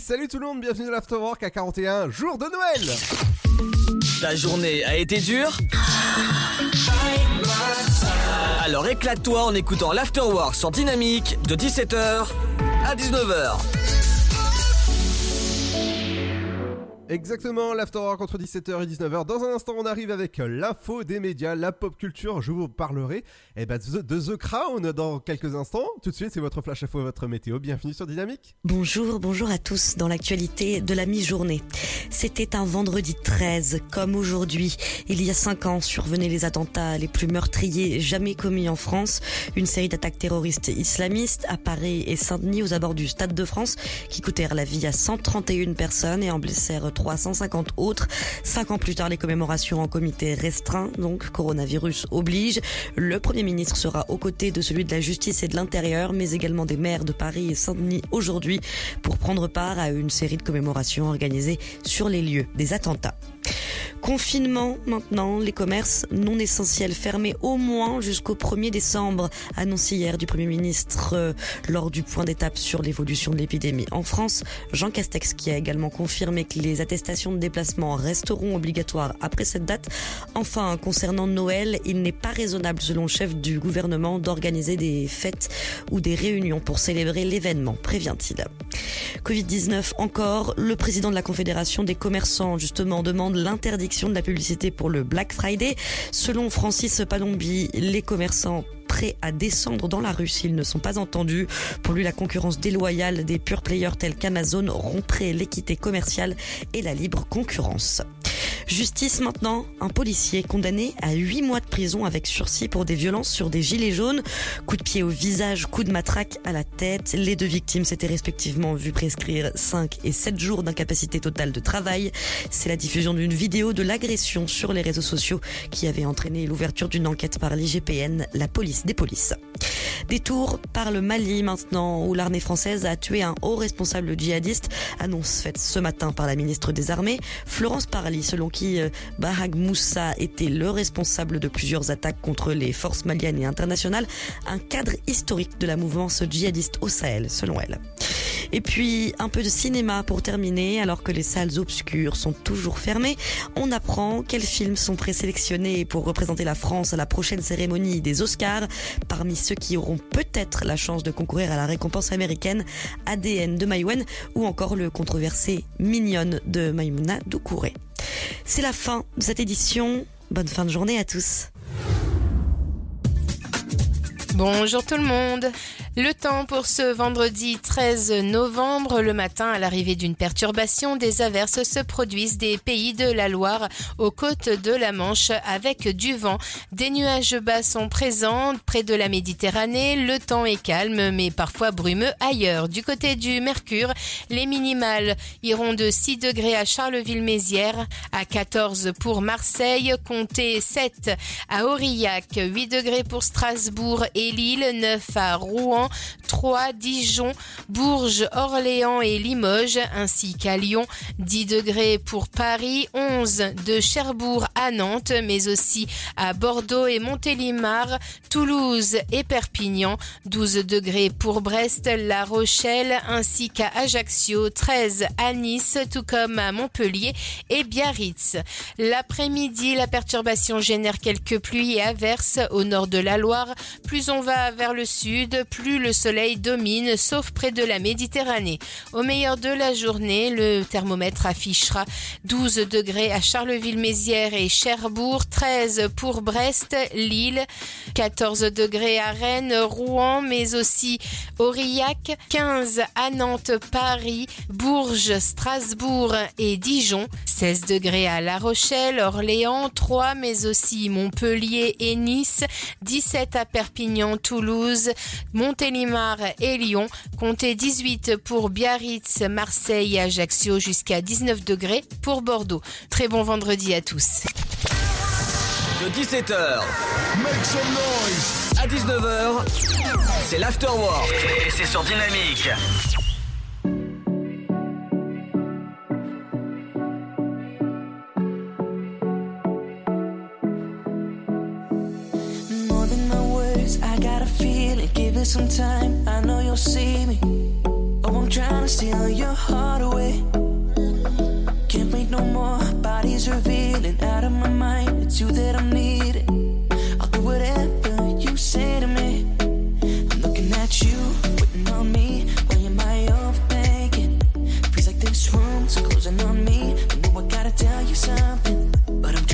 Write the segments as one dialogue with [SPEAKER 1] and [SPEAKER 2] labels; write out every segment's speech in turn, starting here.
[SPEAKER 1] Salut tout le monde, bienvenue dans l'Afterwork à 41, jour de Noël
[SPEAKER 2] Ta journée a été dure? Alors éclate-toi en écoutant l'Afterwork sur Dynamique de 17h à 19h.
[SPEAKER 1] Exactement, l'Afterwork entre 17h et 19h. Dans un instant, on arrive avec l'info des médias, la pop culture. Je vous parlerai eh ben, de, The Crown dans quelques instants. Tout de suite, c'est votre flash info votre météo. Bienvenue sur Dynamique.
[SPEAKER 3] Bonjour, bonjour à tous dans l'actualité de la mi-journée. C'était un vendredi 13, comme aujourd'hui. Il y a 5 ans survenaient les attentats les plus meurtriers jamais commis en France. Une série d'attaques terroristes islamistes à Paris et Saint-Denis aux abords du Stade de France qui coûtèrent la vie à 131 personnes et en blessèrent 350 autres. Cinq ans plus tard, les commémorations en comité restreint, donc coronavirus oblige. Le Premier ministre sera aux côtés de celui de la justice et de l'intérieur, mais également des maires de Paris et Saint-Denis aujourd'hui pour prendre part à une série de commémorations organisées sur les lieux des attentats. Confinement maintenant, les commerces non essentiels fermés au moins jusqu'au 1er décembre, annoncé hier du Premier ministre euh, lors du point d'étape sur l'évolution de l'épidémie en France. Jean Castex qui a également confirmé que les attestations de déplacement resteront obligatoires après cette date. Enfin, concernant Noël, il n'est pas raisonnable selon le chef du gouvernement d'organiser des fêtes ou des réunions pour célébrer l'événement, prévient-il. Covid-19 encore, le président de la Confédération des commerçants justement demande l'interdiction de la publicité pour le Black Friday. Selon Francis Palombi, les commerçants à descendre dans la rue s'ils ne sont pas entendus. Pour lui, la concurrence déloyale des pure players tels qu'Amazon romprait l'équité commerciale et la libre concurrence. Justice maintenant, un policier condamné à 8 mois de prison avec sursis pour des violences sur des gilets jaunes, coup de pied au visage, coup de matraque à la tête. Les deux victimes s'étaient respectivement vues prescrire 5 et 7 jours d'incapacité totale de travail. C'est la diffusion d'une vidéo de l'agression sur les réseaux sociaux qui avait entraîné l'ouverture d'une enquête par l'IGPN, la police des polices. Détour par le Mali maintenant, où l'armée française a tué un haut responsable djihadiste, annonce faite ce matin par la ministre des Armées, Florence Parly, selon qui euh, Bahag Moussa était le responsable de plusieurs attaques contre les forces maliennes et internationales, un cadre historique de la mouvance djihadiste au Sahel, selon elle. Et puis un peu de cinéma pour terminer, alors que les salles obscures sont toujours fermées, on apprend quels films sont présélectionnés pour représenter la France à la prochaine cérémonie des Oscars. Parmi ceux qui auront peut-être la chance de concourir à la récompense américaine, ADN de Maïwen ou encore le controversé Mignonne de Maïmouna Doucouré. C'est la fin de cette édition. Bonne fin de journée à tous.
[SPEAKER 4] Bonjour tout le monde. Le temps pour ce vendredi 13 novembre, le matin, à l'arrivée d'une perturbation, des averses se produisent des pays de la Loire aux côtes de la Manche avec du vent. Des nuages bas sont présents près de la Méditerranée. Le temps est calme mais parfois brumeux ailleurs. Du côté du Mercure, les minimales iront de 6 degrés à Charleville-Mézières, à 14 pour Marseille, comptez 7 à Aurillac, 8 degrés pour Strasbourg et Lille, 9 à Rouen, 3 Dijon, Bourges, Orléans et Limoges, ainsi qu'à Lyon, 10 degrés pour Paris, 11 de Cherbourg à Nantes, mais aussi à Bordeaux et Montélimar, Toulouse et Perpignan, 12 degrés pour Brest, La Rochelle, ainsi qu'à Ajaccio, 13 à Nice, tout comme à Montpellier et Biarritz. L'après-midi, la perturbation génère quelques pluies et averses au nord de la Loire. Plus on va vers le sud, plus le soleil domine, sauf près de la Méditerranée. Au meilleur de la journée, le thermomètre affichera 12 degrés à Charleville-Mézières et Cherbourg, 13 pour Brest, Lille, 14 degrés à Rennes, Rouen, mais aussi Aurillac, 15 à Nantes, Paris, Bourges, Strasbourg et Dijon, 16 degrés à La Rochelle, Orléans, 3, mais aussi Montpellier et Nice, 17 à Perpignan, Toulouse, Montélimar et Lyon. Comptez 18 pour Biarritz, Marseille et Ajaccio jusqu'à 19 degrés pour Bordeaux. Très bon vendredi à tous.
[SPEAKER 2] De 17h à 19h, c'est l'Afterwork et c'est sur Dynamique.
[SPEAKER 5] words, I got a feeling. Give it some time, I know you'll see me. Oh, I'm trying to steal your heart away. Can't wait no more, body's revealing. Out of my mind, it's you that I'm needing. I'll do whatever you say to me. I'm looking at you, waiting on me. Why am I overthinking? Feels like this room's closing on me. I know I gotta tell you something, but I'm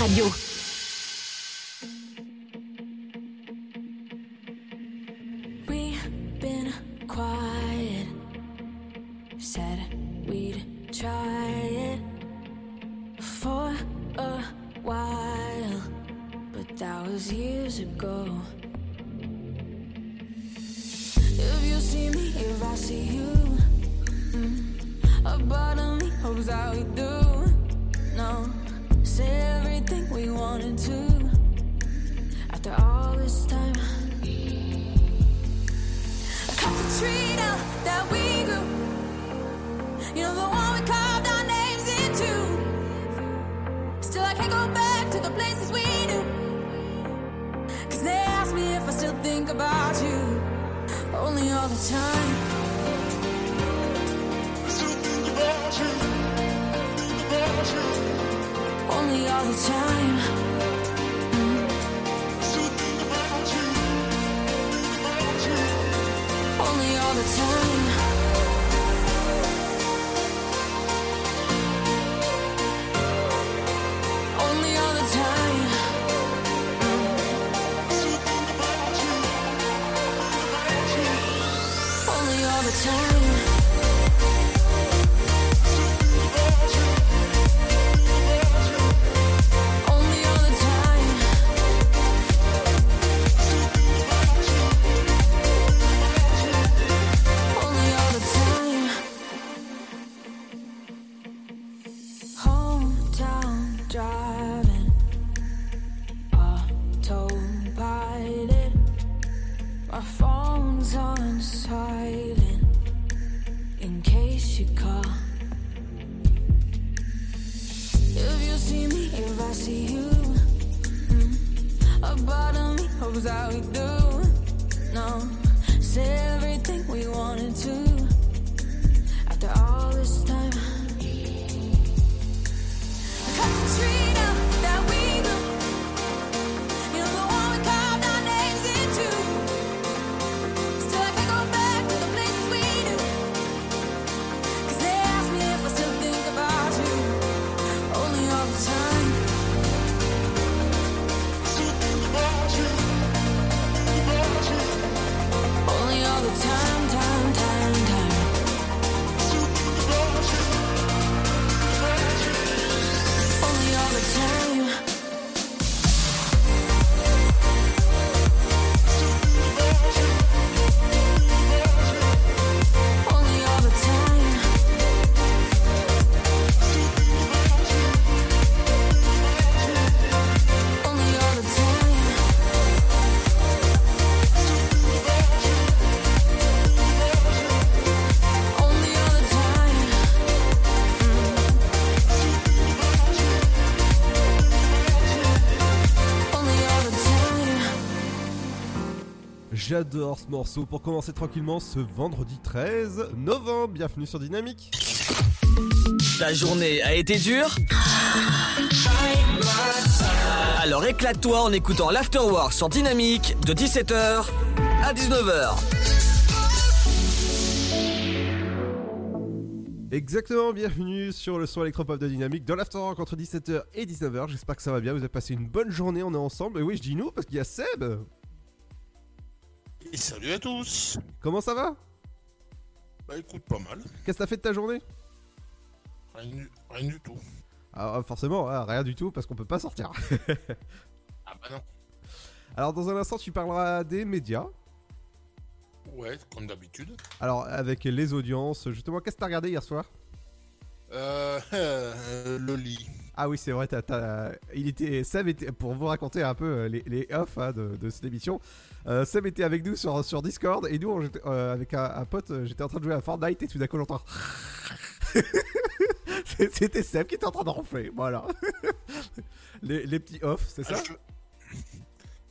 [SPEAKER 6] Radio.
[SPEAKER 1] J'adore ce morceau pour commencer tranquillement ce vendredi 13 novembre. Bienvenue sur Dynamique.
[SPEAKER 2] Ta journée a été dure? Alors éclate-toi en écoutant l'Afterwork sur Dynamique de 17h à 19h.
[SPEAKER 1] Exactement, bienvenue sur le son électropop de Dynamique dans l'afterwork entre 17h et 19h. J'espère que ça va bien, vous avez passé une bonne journée, on est ensemble. Et oui, je dis nous parce qu'il y a Seb.
[SPEAKER 7] Et salut à tous
[SPEAKER 1] Comment ça va?
[SPEAKER 7] Bah écoute, pas mal.
[SPEAKER 1] Qu'est-ce que t'as fait de ta journée?
[SPEAKER 7] Rien, du- rien du tout.
[SPEAKER 1] Ah, forcément, ah, rien du tout parce qu'on peut pas sortir.
[SPEAKER 7] Ah bah non.
[SPEAKER 1] Alors, dans un instant, tu parleras des médias.
[SPEAKER 7] Ouais, comme d'habitude.
[SPEAKER 1] Alors, avec les audiences, justement, qu'est-ce que t'as regardé hier soir?
[SPEAKER 7] Euh, euh, le lit.
[SPEAKER 1] Ah oui, c'est vrai, il était, Seb était, pour vous raconter un peu euh, les, les off hein, de, de cette émission, euh, Seb était avec nous sur, sur Discord et nous, on- euh, avec un, un pote, euh, j'étais en train de jouer à Fortnite et tout d'un coup, j'entends. C'était Seb qui était en train de ronfler, voilà. les, les petits off, c'est
[SPEAKER 7] Ah
[SPEAKER 1] ça
[SPEAKER 7] je...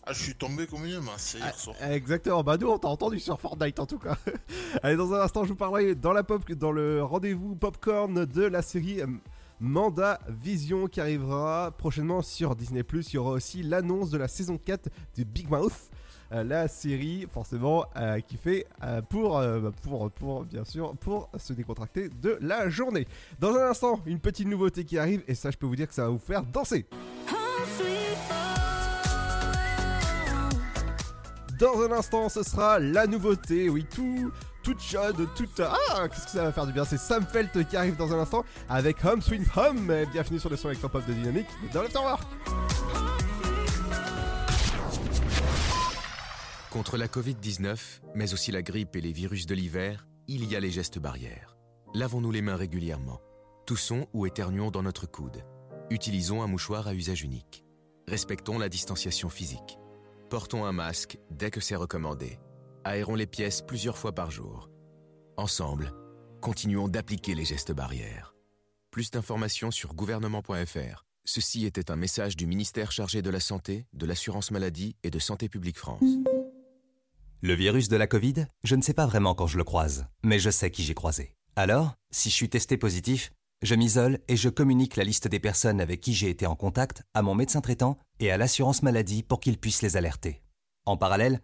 [SPEAKER 7] ah, je suis tombé comme une masse hier soir.
[SPEAKER 1] Ah, Exactement, bah nous on t'a entendu sur Fortnite en tout cas. Allez, dans un instant, je vous parlerai dans la pop, dans le rendez-vous popcorn de la série Manda Vision qui arrivera prochainement sur Disney+. Il y aura aussi l'annonce de la saison 4 de Big Mouth. euh, la série forcément euh, qui fait euh, pour, euh, pour, pour bien sûr pour se décontracter de la journée. Dans un instant, une petite nouveauté qui arrive et ça je peux vous dire que ça va vous faire danser. Dans un instant, ce sera la nouveauté. Oui, tout, toute toute. Ah, qu'est-ce que ça va faire du bien? C'est Sam Felt qui arrive dans un instant avec Home Sweet Home. Et Bienvenue sur le son électropop de Dynamique dans Tower.
[SPEAKER 8] Contre la Covid-19, mais aussi la grippe et les virus de l'hiver, il y a les gestes barrières. Lavons-nous les mains régulièrement. Toussons ou éternuons dans notre coude. Utilisons un mouchoir à usage unique. Respectons la distanciation physique. Portons un masque dès que c'est recommandé. Aérons les pièces plusieurs fois par jour. Ensemble, continuons d'appliquer les gestes barrières. Plus d'informations sur gouvernement.fr. Ceci était un message du ministère chargé de la Santé, de l'Assurance Maladie et de Santé publique France.
[SPEAKER 9] Le virus de la Covid, je ne sais pas vraiment quand je le croise, mais je sais qui j'ai croisé. Alors, si je suis testé positif, je m'isole et je communique la liste des personnes avec qui j'ai été en contact à mon médecin traitant et à l'assurance maladie pour qu'ils puissent les alerter. En parallèle,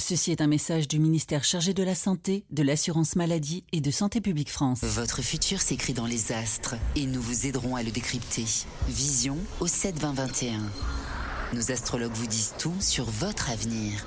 [SPEAKER 10] Ceci est un message du ministère chargé de la Santé, de l'Assurance Maladie et de Santé publique France.
[SPEAKER 11] Votre futur s'écrit dans les astres et nous vous aiderons à le décrypter. Vision au 7 20 21. Nos astrologues vous disent tout sur votre avenir.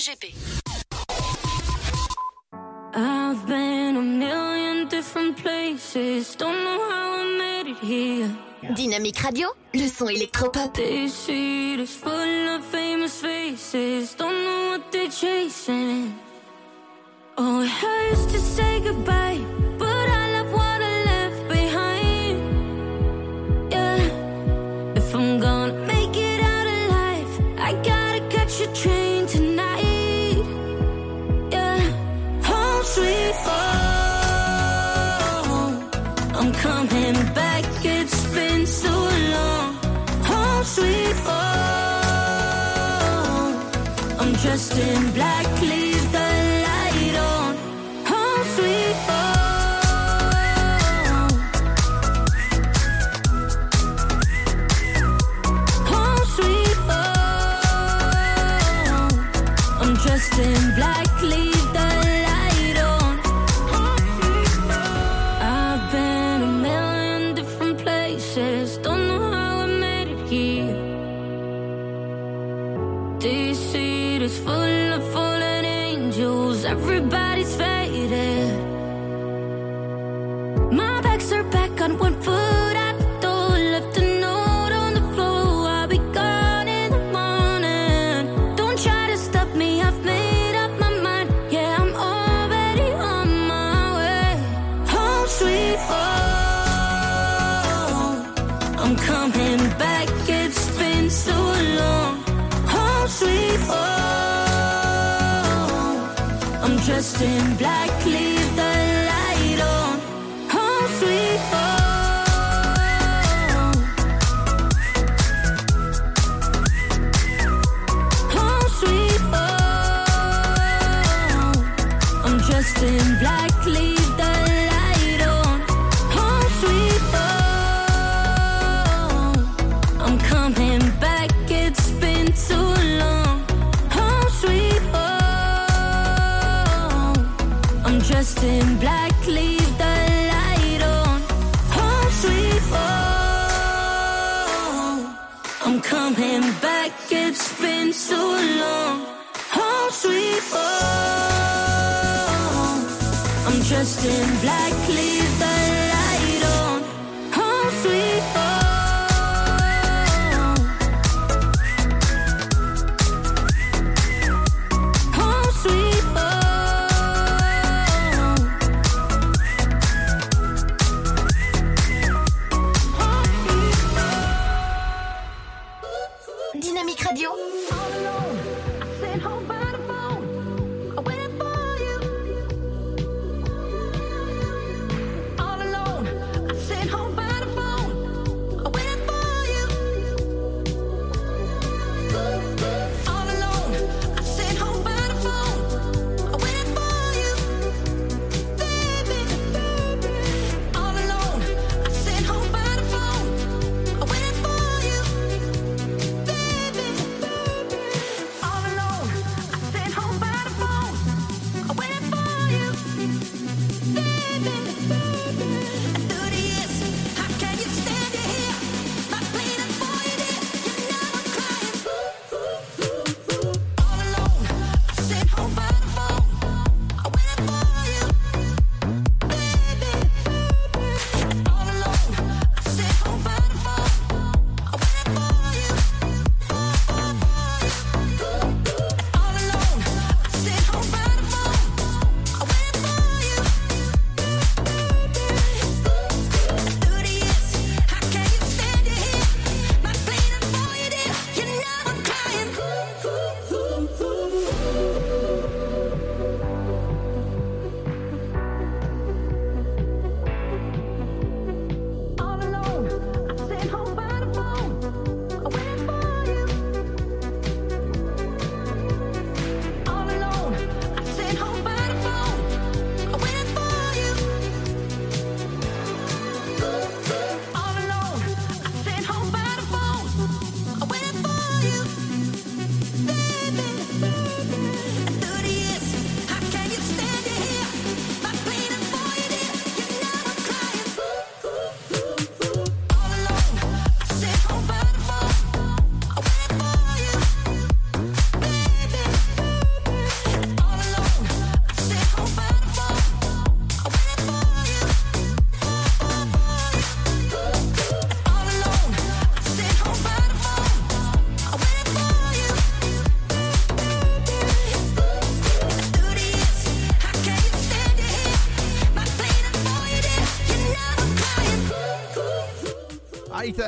[SPEAKER 12] DGP.
[SPEAKER 13] I've been a million different places. Don't know how I made it here.
[SPEAKER 14] Dynamique Radio, le son électropop.
[SPEAKER 13] This city is full of famous faces. Don't know what they're chasing. Oh, it hurts to say goodbye,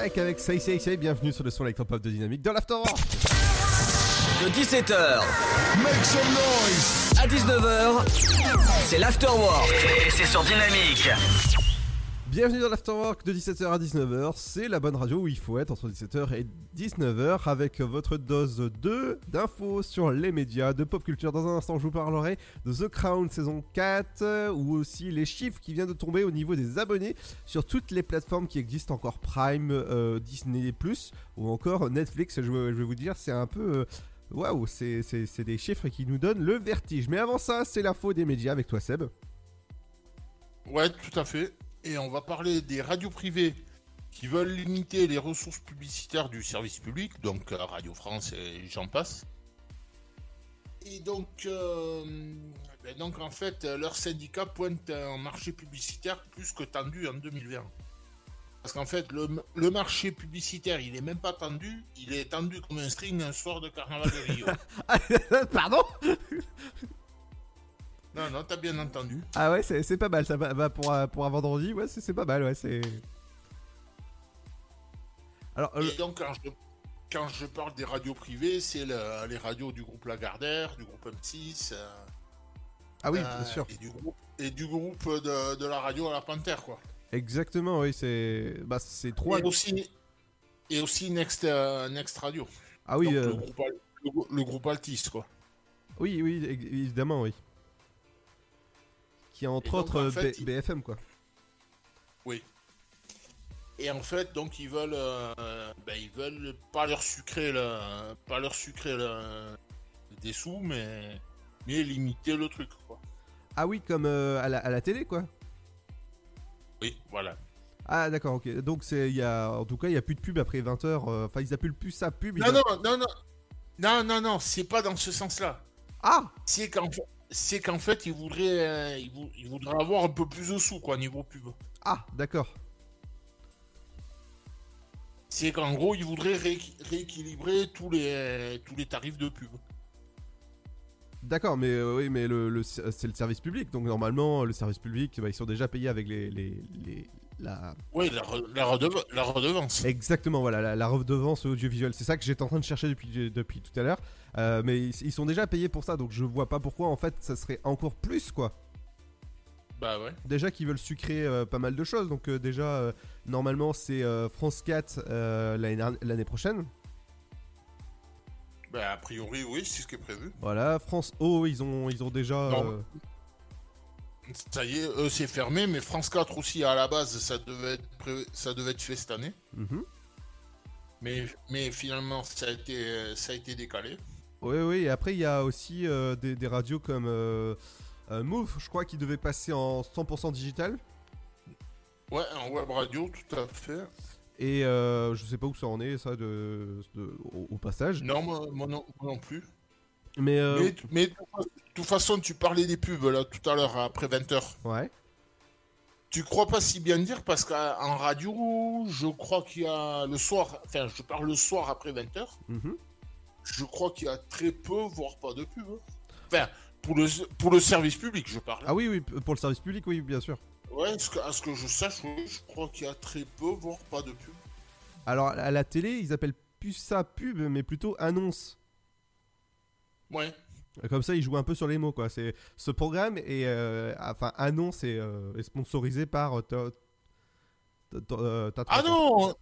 [SPEAKER 1] Avec Say Say Say. Bienvenue sur le son électropop de Dynamique dans l'Afterwork.
[SPEAKER 2] De 17h Make some noise à 19h, c'est l'Afterwork et c'est sur Dynamique.
[SPEAKER 1] Bienvenue dans l'Afterwork de 17h à 19h. C'est la bonne radio où il faut être entre 17h et 19h avec votre dose de d'infos sur les médias, de pop culture. Dans un instant, je vous parlerai de The Crown saison 4 ou aussi les chiffres qui viennent de tomber au niveau des abonnés sur toutes les plateformes qui existent encore Prime, euh, Disney ou encore Netflix. Je, vais- vous dire, c'est un peu. euh, Waouh, c'est- c'est des chiffres qui nous donnent le vertige. Mais avant ça, c'est l'info des médias avec toi, Seb.
[SPEAKER 7] Ouais, tout à fait. Et on va parler des radios privées qui veulent limiter les ressources publicitaires du service public, donc euh, Radio France et j'en passe. Et donc, euh, ben donc en fait, leur syndicat pointe un marché publicitaire plus que tendu en 2020. Parce qu'en fait, le, le marché publicitaire, il est même pas tendu, il est tendu comme un string un soir de carnaval de Rio.
[SPEAKER 1] Pardon?
[SPEAKER 7] Non, non, t'as bien entendu.
[SPEAKER 1] Ah ouais, c'est c'est pas mal, ça va, va pour, un- pour un vendredi, ouais, c'est c'est pas mal, ouais, c'est... Alors, euh,
[SPEAKER 7] Et donc, quand je, quand je parle des radios privées, c'est le- les radios du groupe Lagardère, du groupe M6. euh,
[SPEAKER 1] Ah oui,
[SPEAKER 7] euh,
[SPEAKER 1] bien sûr.
[SPEAKER 7] Et du groupe, et du groupe de, de la radio à la Panthère, quoi.
[SPEAKER 1] Exactement, oui, c'est... Bah, c'est trois...
[SPEAKER 7] Et aussi, et aussi Next, euh, Next Radio.
[SPEAKER 1] Ah oui,
[SPEAKER 7] Donc,
[SPEAKER 1] euh,
[SPEAKER 7] le, groupe, le grou- le groupe Altis, quoi.
[SPEAKER 1] Oui, oui, évidemment, oui. Qui entre
[SPEAKER 7] donc,
[SPEAKER 1] autres
[SPEAKER 7] en
[SPEAKER 1] euh,
[SPEAKER 7] fait,
[SPEAKER 1] B-
[SPEAKER 7] il-
[SPEAKER 1] BFM, quoi.
[SPEAKER 7] Oui. Et en fait, donc ils veulent, euh, ben, ils veulent pas leur sucrer le, pas leur sucrer le, des sous, mais, mais limiter le truc, quoi.
[SPEAKER 1] Ah oui, comme euh, à, la, à la télé, quoi.
[SPEAKER 7] Oui, voilà.
[SPEAKER 1] Ah d'accord, ok. Donc c'est, il y a, en tout cas, il y a plus de pub après 20h. Enfin, ils appellent plus ça pub.
[SPEAKER 7] Non, non, non, non, non, non, non, c'est pas dans ce sens-là.
[SPEAKER 1] Ah
[SPEAKER 7] C'est qu'en fait, c'est qu'en fait, ils voudraient, euh, vou- voudraient avoir un peu plus de sous, quoi, niveau pub.
[SPEAKER 1] Ah, d'accord.
[SPEAKER 7] C'est qu'en gros, ils voudraient rééqui- rééquilibrer tous les, tous les tarifs de pub.
[SPEAKER 1] D'accord, mais euh, oui, mais le, le- c'est le service public, donc normalement, le service public, bah, ils sont déjà payés avec les, les, les- la.
[SPEAKER 7] Oui, la, re- la, redeva- la redevance.
[SPEAKER 1] Exactement, voilà, la, la redevance audiovisuelle. C'est ça que j'étais en train de chercher depuis, depuis tout à l'heure. Euh, mais ils, ils sont déjà payés pour ça, donc je vois pas pourquoi en fait ça serait encore plus quoi.
[SPEAKER 7] Bah ouais.
[SPEAKER 1] Déjà qu'ils veulent sucrer euh, pas mal de choses, donc euh, déjà normalement c'est France 4 euh, l'année prochaine.
[SPEAKER 7] Bah, a priori, oui, c'est ce qui est prévu.
[SPEAKER 1] Voilà, France O, ils ont, ils ont déjà.
[SPEAKER 7] Non. Ça y est, eux, c'est fermé, mais France 4 aussi, à la base, ça devait être, pré- ça devait être fait cette année.
[SPEAKER 1] mhm.
[SPEAKER 7] Mais, mais finalement, ça a été, ça a été décalé.
[SPEAKER 1] Oui, oui, et après il y a aussi euh, des, des radios comme euh, euh, Move, je crois, qui devait passer en 100% digital.
[SPEAKER 7] Ouais, en web radio, tout à fait.
[SPEAKER 1] Et je sais pas où ça en est, ça, de, de- au, au passage.
[SPEAKER 7] Non, moi, moi non, moi non plus.
[SPEAKER 1] Mais,
[SPEAKER 7] Mais, toute façon, tu parlais des pubs là tout à l'heure après 20h.
[SPEAKER 1] Ouais.
[SPEAKER 7] Tu crois pas si bien dire parce qu'en radio, je crois qu'il y a le soir, enfin, je parle le soir après 20h.
[SPEAKER 1] mhm.
[SPEAKER 7] Je crois qu'il y a très peu, voire pas de pub. Enfin, pour le, pour le service public, je parle.
[SPEAKER 1] Ah oui, oui, pour le service public, oui, bien sûr.
[SPEAKER 7] Ouais, à ce que, à ce que je sache, oui, je crois qu'il y a très peu, voire pas de pub.
[SPEAKER 1] Alors à la télé, ils appellent plus ça pub, mais plutôt annonce.
[SPEAKER 7] Ouais.
[SPEAKER 1] Comme ça, ils jouent un peu sur les mots, quoi. C'est ce programme est, euh, enfin, annonce et euh, est sponsorisé par. euh,
[SPEAKER 7] Ah non,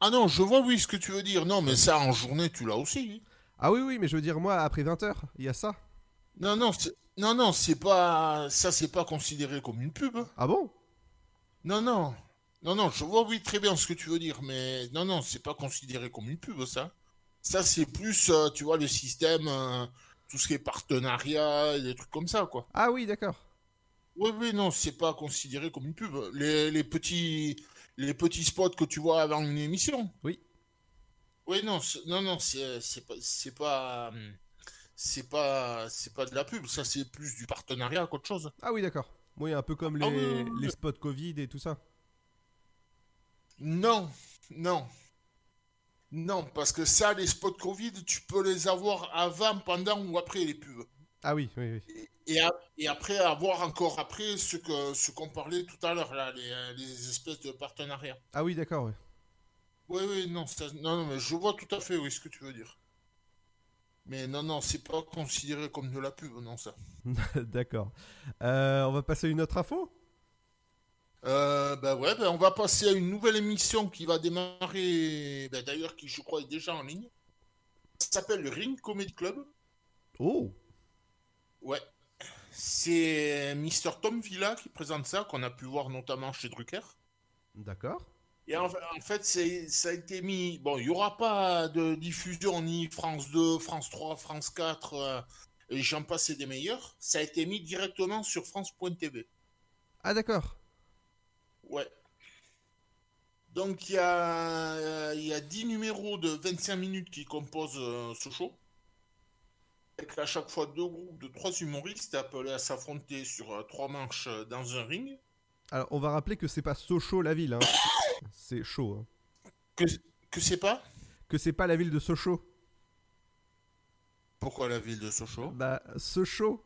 [SPEAKER 7] ah, non, je vois oui ce que tu veux dire. Non, mais ça en journée, tu l'as aussi.
[SPEAKER 1] Ah oui, oui, mais je veux dire, moi, après 20h, il y a ça.
[SPEAKER 7] Non, non, c'est- non, non, c'est pas, ça c'est pas considéré comme une pub.
[SPEAKER 1] Ah bon?
[SPEAKER 7] Non, non, non, non, je vois oui très bien ce que tu veux dire, mais non, non, c'est pas considéré comme une pub ça. Ça c'est plus, euh, tu vois, le système, tout ce qui est partenariat, et des trucs comme ça, quoi.
[SPEAKER 1] Ah oui, d'accord.
[SPEAKER 7] Oui, oui, non, c'est pas considéré comme une pub. Les, les petits, les petits spots que tu vois avant une émission.
[SPEAKER 1] Oui.
[SPEAKER 7] Oui, non, non, non, c'est pas, c'est pas, c'est pas, c'est pas de la pub. Ça, c'est plus du partenariat qu'autre chose.
[SPEAKER 1] Ah oui, d'accord. Oui, un peu comme les,
[SPEAKER 7] Ah oui, oui, oui.
[SPEAKER 1] les spots Covid et tout ça.
[SPEAKER 7] Non, non. Non, parce que ça, les spots Covid, tu peux les avoir avant, pendant ou après les pubs.
[SPEAKER 1] Ah oui, oui, oui.
[SPEAKER 7] Et, a- et après, avoir encore après ce que ce qu'on parlait tout à l'heure, là, les, les espèces de partenariats.
[SPEAKER 1] Ah oui, d'accord, ouais.
[SPEAKER 7] Oui, oui, non, ça- non, non, mais je vois tout à fait oui, ce que tu veux dire. Mais non, non, c'est pas considéré comme de la pub, non, ça.
[SPEAKER 1] D'accord. Euh, on va passer à une autre info?
[SPEAKER 7] Euh, ben ouais, ben on va passer à une nouvelle émission qui va démarrer, ben d'ailleurs qui je crois est déjà en ligne. Ça s'appelle le Ring Comedy Club.
[SPEAKER 1] Oh
[SPEAKER 7] Ouais. C'est Mr. Tom Villa qui présente ça, qu'on a pu voir notamment chez Drucker.
[SPEAKER 1] D'accord.
[SPEAKER 7] Et en, en fait, ça a été mis. Bon, il n'y aura pas de diffusion ni France 2, France 3, France 4, euh, et j'en passe des meilleurs. Ça a été mis directement sur France.tv.
[SPEAKER 1] Ah d'accord.
[SPEAKER 7] Ouais. Donc, il y a, y a 10 numéros de 25 minutes qui composent euh, ce show. Avec à chaque fois deux groupes de trois humoristes appelés à s'affronter sur euh, trois manches euh, dans un ring.
[SPEAKER 1] Alors on va rappeler que c'est pas Sochaux la ville, hein. c'est chaud. Hein.
[SPEAKER 7] Que, que c'est pas?
[SPEAKER 1] Que c'est pas la ville de Sochaux.
[SPEAKER 7] Pourquoi la ville de Sochaux?
[SPEAKER 1] Bah Sochaux.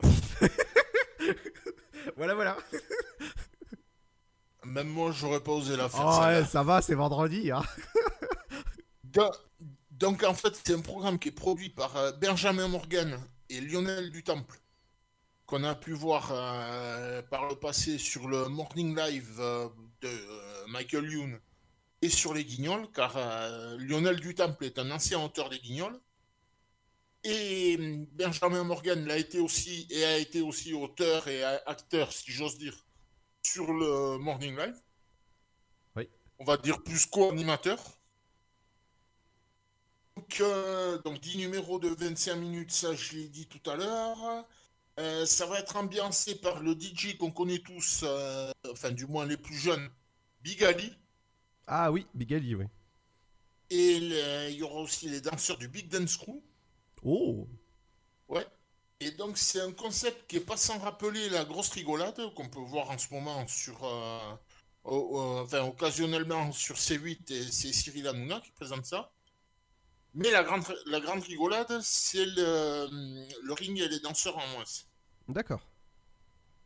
[SPEAKER 1] voilà voilà.
[SPEAKER 7] Même moi, j'aurais pas osé la faire.
[SPEAKER 1] Oh ouais, ça va, c'est vendredi. Hein.
[SPEAKER 7] Do- Donc en fait, c'est un programme qui est produit par euh, Benjamin Morgan et Lionel Dutemple, qu'on a pu voir euh, par le passé sur le Morning Live euh, de euh, Michael Youn et sur Les Guignols, car Lionel Dutemple est un ancien auteur des Guignols. Et hum, Benjamin Morgan l'a été aussi et a été aussi auteur et acteur, si j'ose dire, sur le Morning Live.
[SPEAKER 1] Oui.
[SPEAKER 7] On va dire plus co-animateur. Donc, euh, donc 10 numéros de 25 minutes, ça je l'ai dit tout à l'heure. Euh, ça va être ambiancé par le DJ qu'on connaît tous, euh, enfin du moins les plus jeunes, Big Ali.
[SPEAKER 1] Ah oui, Big Ali, oui.
[SPEAKER 7] Et il y aura aussi les danseurs du Big Dance Crew.
[SPEAKER 1] Oh
[SPEAKER 7] Ouais. Et donc c'est un concept qui est pas sans rappeler la grosse rigolade qu'on peut voir en ce moment sur, euh, au- enfin occasionnellement sur C8 et c'est Cyril Hanouna qui présente ça. Mais la grande, la grande rigolade, c'est le, le ring et les danseurs en moins.
[SPEAKER 1] D'accord.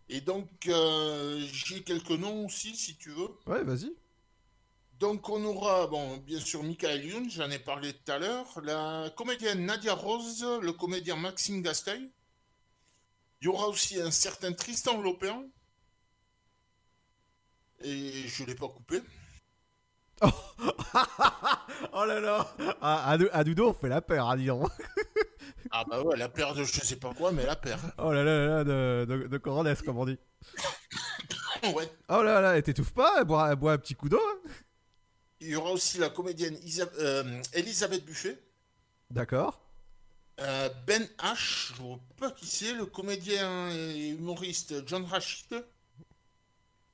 [SPEAKER 7] Et donc euh, j'ai quelques noms aussi si tu veux.
[SPEAKER 1] Ouais, vas-y.
[SPEAKER 7] Donc on aura, bon, bien sûr, Michael Youn, j'en ai parlé tout à l'heure, la comédienne Nadia Rose, le comédien Maxime Gasteuil. Il y aura aussi un certain Tristan Lopin. Et je l'ai pas coupé.
[SPEAKER 1] oh là là à, à, à Dudo, on fait la peur, hein, dis donc.
[SPEAKER 7] Ah bah ouais, la paire de je sais pas quoi, mais la paire.
[SPEAKER 1] Oh là là là de, de, de Coronès, comme on dit.
[SPEAKER 7] Ouais.
[SPEAKER 1] Oh là là, et t'étouffes pas, elle boit, elle boit un petit coup d'eau. hein.
[SPEAKER 7] Il y aura aussi la comédienne Isa- euh, Elisabeth Buffet.
[SPEAKER 1] D'accord.
[SPEAKER 7] Euh, ben H, je vois pas qui c'est, le comédien et humoriste John Rachid.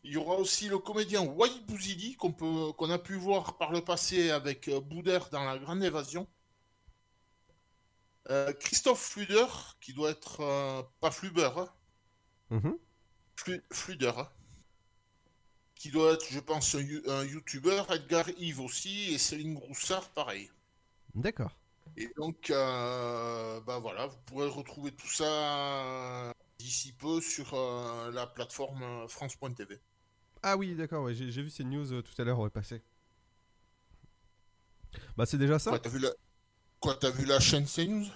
[SPEAKER 7] Il y aura aussi le comédien Wahid Bouzidi qu'on a pu voir par le passé avec euh, Boudère dans La Grande Évasion. Euh, Christophe Fluder, qui doit être euh, pas Fluber, hein,
[SPEAKER 1] Mhm.
[SPEAKER 7] Flu- Fluder, hein, qui doit être, je pense, un, un YouTuber. Edgar Yves aussi et Céline Groussard, pareil.
[SPEAKER 1] D'accord.
[SPEAKER 7] Et donc, euh, bah voilà, vous pourrez retrouver tout ça euh, d'ici peu sur euh, la plateforme France.tv.
[SPEAKER 1] Ah oui, d'accord, ouais, j'ai vu ces news euh, tout à l'heure passer. Bah c'est déjà ça
[SPEAKER 7] Quoi, t'as vu la... Vu la chaîne CNews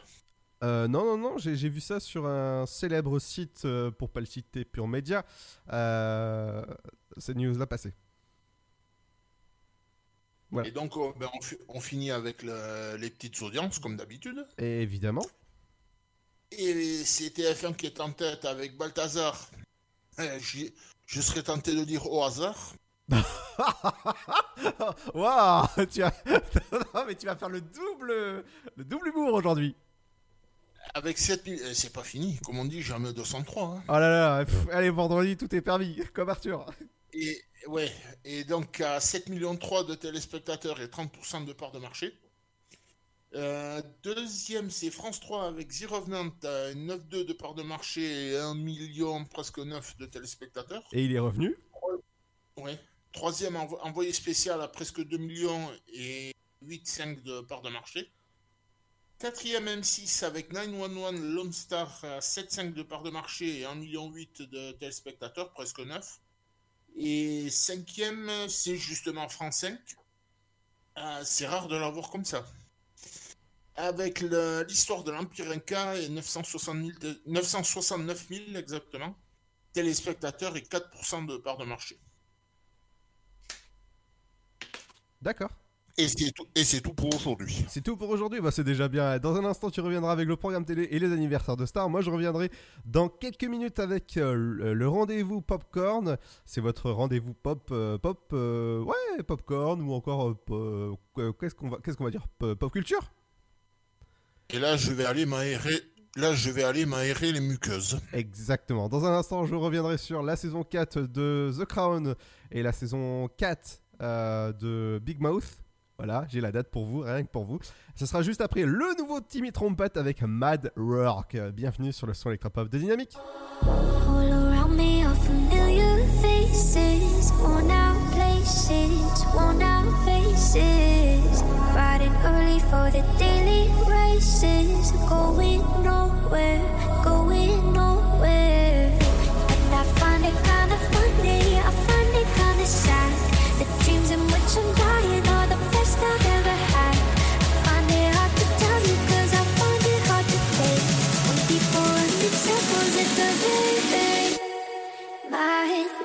[SPEAKER 1] Euh, non, non, non, j'ai vu ça sur un célèbre site, pour pas le citer, Pure Média. Cette news-là passée. Voilà.
[SPEAKER 7] Et donc, ben, on, on finit avec le- les petites audiences, comme d'habitude.
[SPEAKER 1] Et évidemment.
[SPEAKER 7] Et c'est TF1 qui est en tête avec Balthazar. J'y- je serais tenté de dire au hasard.
[SPEAKER 1] Waouh tu vas... Non, mais tu vas faire le double, le double humour aujourd'hui.
[SPEAKER 7] Avec 7000... euh, C'est pas fini, comme on dit, jamais 203. hein.
[SPEAKER 1] Oh là là, pff, allez, vendredi, tout est permis, comme Arthur.
[SPEAKER 7] Et, ouais, et donc à 7 millions 3 de téléspectateurs et 30% de part de marché. Euh, deuxième, c'est France 3 avec The Revenant à 9,2 de part de marché et 1 million, presque 9 de téléspectateurs.
[SPEAKER 1] Et il est revenu?
[SPEAKER 7] Ouais. Troisième, envo- envoyé spécial à presque 2 millions et 8,5 de part de marché. Quatrième M6 avec 911 Lone Star à 7,5 de part de marché et 1,8 million de téléspectateurs, presque 9. Et cinquième, c'est justement France 5 Ah, c'est rare de l'avoir comme ça. Avec l'histoire de l'Empire Inca et 960 000 té- 969 000 exactement, téléspectateurs et 4% de part de marché.
[SPEAKER 1] D'accord.
[SPEAKER 7] Et c'est tout, et c'est tout pour aujourd'hui.
[SPEAKER 1] C'est tout pour aujourd'hui, bah, c'est déjà bien. Dans un instant, tu reviendras avec le programme télé et les anniversaires de stars. Moi, je reviendrai dans quelques minutes avec euh, le, rendez-vous popcorn. C'est votre rendez-vous pop, euh, pop, euh, ouais, popcorn ou encore euh, qu'est-ce qu'on va, qu'est-ce qu'on va dire, pop culture?
[SPEAKER 7] Et là, je vais aller m'aérer. Là, je vais aller m'aérer les muqueuses.
[SPEAKER 1] Exactement. Dans un instant, je reviendrai sur la saison 4 de The Crown et la saison 4 euh, de Big Mouth. Voilà, j'ai la date pour vous, rien que pour vous. Ce sera juste après le nouveau Timmy Trompette avec Mad Rock. Bienvenue sur le son électropop de Dynamique.
[SPEAKER 15] I'm dying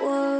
[SPEAKER 15] world.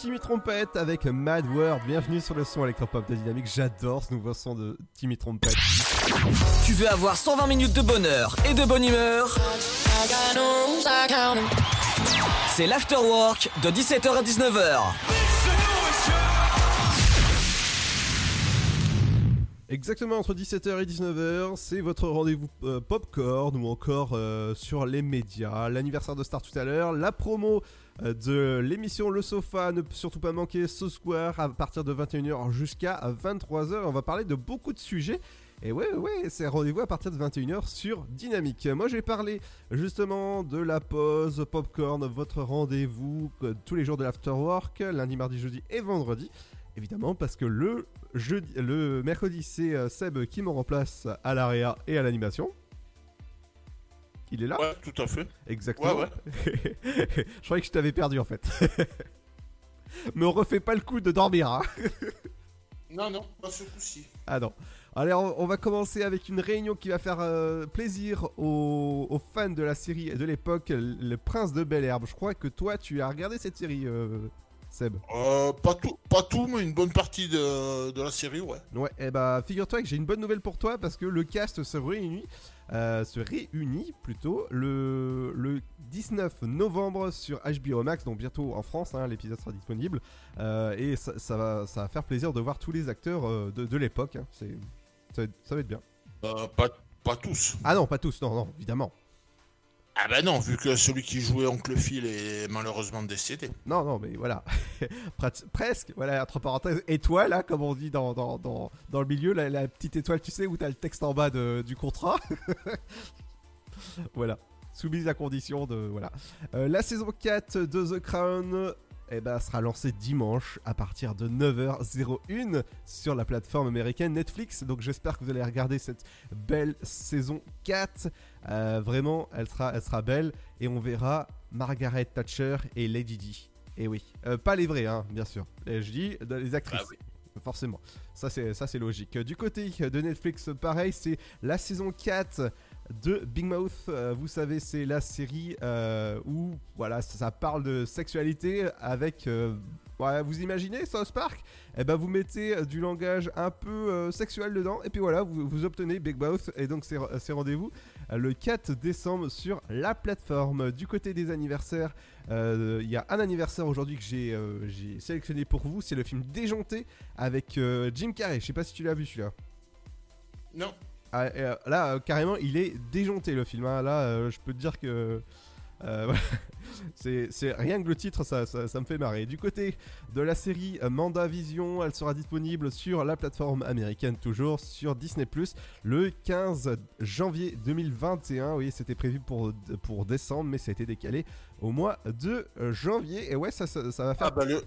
[SPEAKER 1] Timmy Trompette avec Mad World. Bienvenue sur le son électropop de Dynamique. J'adore ce nouveau son de Timmy Trompette.
[SPEAKER 2] Tu veux avoir 120 minutes de bonheur et de bonne humeur? C'est l'afterwork de 17h à 19h.
[SPEAKER 1] Exactement entre 17h et 19h, c'est votre rendez-vous euh, popcorn ou encore euh, sur les médias. L'anniversaire de Star tout à l'heure, la promo de l'émission Le Sofa, ne surtout pas manquer ce soir à partir de 21h jusqu'à 23h. On va parler de beaucoup de sujets. Et ouais, ouais, c'est rendez-vous à partir de 21h sur Dynamique. Moi, j'ai parlé justement de la pause popcorn, votre rendez-vous euh, tous les jours de l'afterwork, lundi, mardi, jeudi et vendredi. Évidemment, parce que le le mercredi, c'est euh, Seb qui me remplace à l'AREA et à l'animation. Il est là
[SPEAKER 7] Ouais, tout à fait.
[SPEAKER 1] Exactement.
[SPEAKER 7] Ouais,
[SPEAKER 1] je croyais que je t'avais perdu en fait. Me refais pas le coup de dormir. Hein
[SPEAKER 7] Non, non, pas ce coup-ci.
[SPEAKER 1] ah non. Allez, on, on va commencer avec une réunion qui va faire euh, plaisir aux, aux fans de la série de l'époque, Le Prince de Bel Herbe. Je crois que toi, tu as regardé cette série, euh, Seb.
[SPEAKER 7] Euh, pas tout, pas tout, mais une bonne partie de, de la série, ouais.
[SPEAKER 1] Ouais, et bah figure-toi que j'ai une bonne nouvelle pour toi parce que le cast se réunit, euh, se réunit plutôt le, le 19 novembre sur HBO Max, donc bientôt en France, hein, l'épisode sera disponible. Euh, et ça, ça va, ça va faire plaisir de voir tous les acteurs euh, de, de l'époque. hein, c'est, ça, va être- ça va être bien.
[SPEAKER 7] Euh, pas, pas tous.
[SPEAKER 1] Ah non, pas tous, non, non, évidemment.
[SPEAKER 7] Ah bah non, vu que celui qui jouait Oncle Phil est malheureusement décédé.
[SPEAKER 1] Non, non, mais voilà. Presque, voilà, entre parenthèses, étoile, hein, comme on dit dans, dans, dans, dans le milieu, la, petite étoile, tu sais, où t'as le texte en bas du contrat. voilà. Soumise à condition de. Voilà. Euh, la saison 4 de The Crown. Eh ben, sera lancée dimanche à partir de 9h01 sur la plateforme américaine Netflix. Donc j'espère que vous allez regarder cette belle saison 4. Euh, vraiment, elle sera, elle sera belle. Et on verra Margaret Thatcher et Lady Di. Et oui, Euh, pas les vrais, hein, bien sûr. Et je dis euh, les actrices. Forcément, ça c'est ça c'est logique. Du côté de Netflix, pareil, c'est la saison 4 de Big Mouth. Euh, vous savez, c'est la série euh, où voilà, ça, parle de sexualité avec. euh, vous imaginez South Park? Eh ben, vous mettez euh, du langage un peu sexuel dedans, et puis voilà, vous, obtenez Big Mouth. Et donc, c'est rendez-vous le 4 décembre sur la plateforme. Du côté des anniversaires, il y a un anniversaire aujourd'hui que j'ai sélectionné pour vous. C'est le film Déjanté avec Jim Carrey. Je sais pas si tu l'as vu celui-là.
[SPEAKER 7] Non.
[SPEAKER 1] Ah, euh, là, euh, carrément, il est déjanté le film. hein. Là, euh, je peux te dire que. euh, c'est rien que le titre, ça, ça, ça me fait marrer. Du côté de la série Manda Vision, elle sera disponible sur la plateforme américaine, toujours sur Disney le 15 janvier 2021. Oui, c'était prévu pour, pour décembre, mais ça a été décalé au mois de janvier. Et ouais, ça, ça, ça va faire.
[SPEAKER 7] Ah bah le,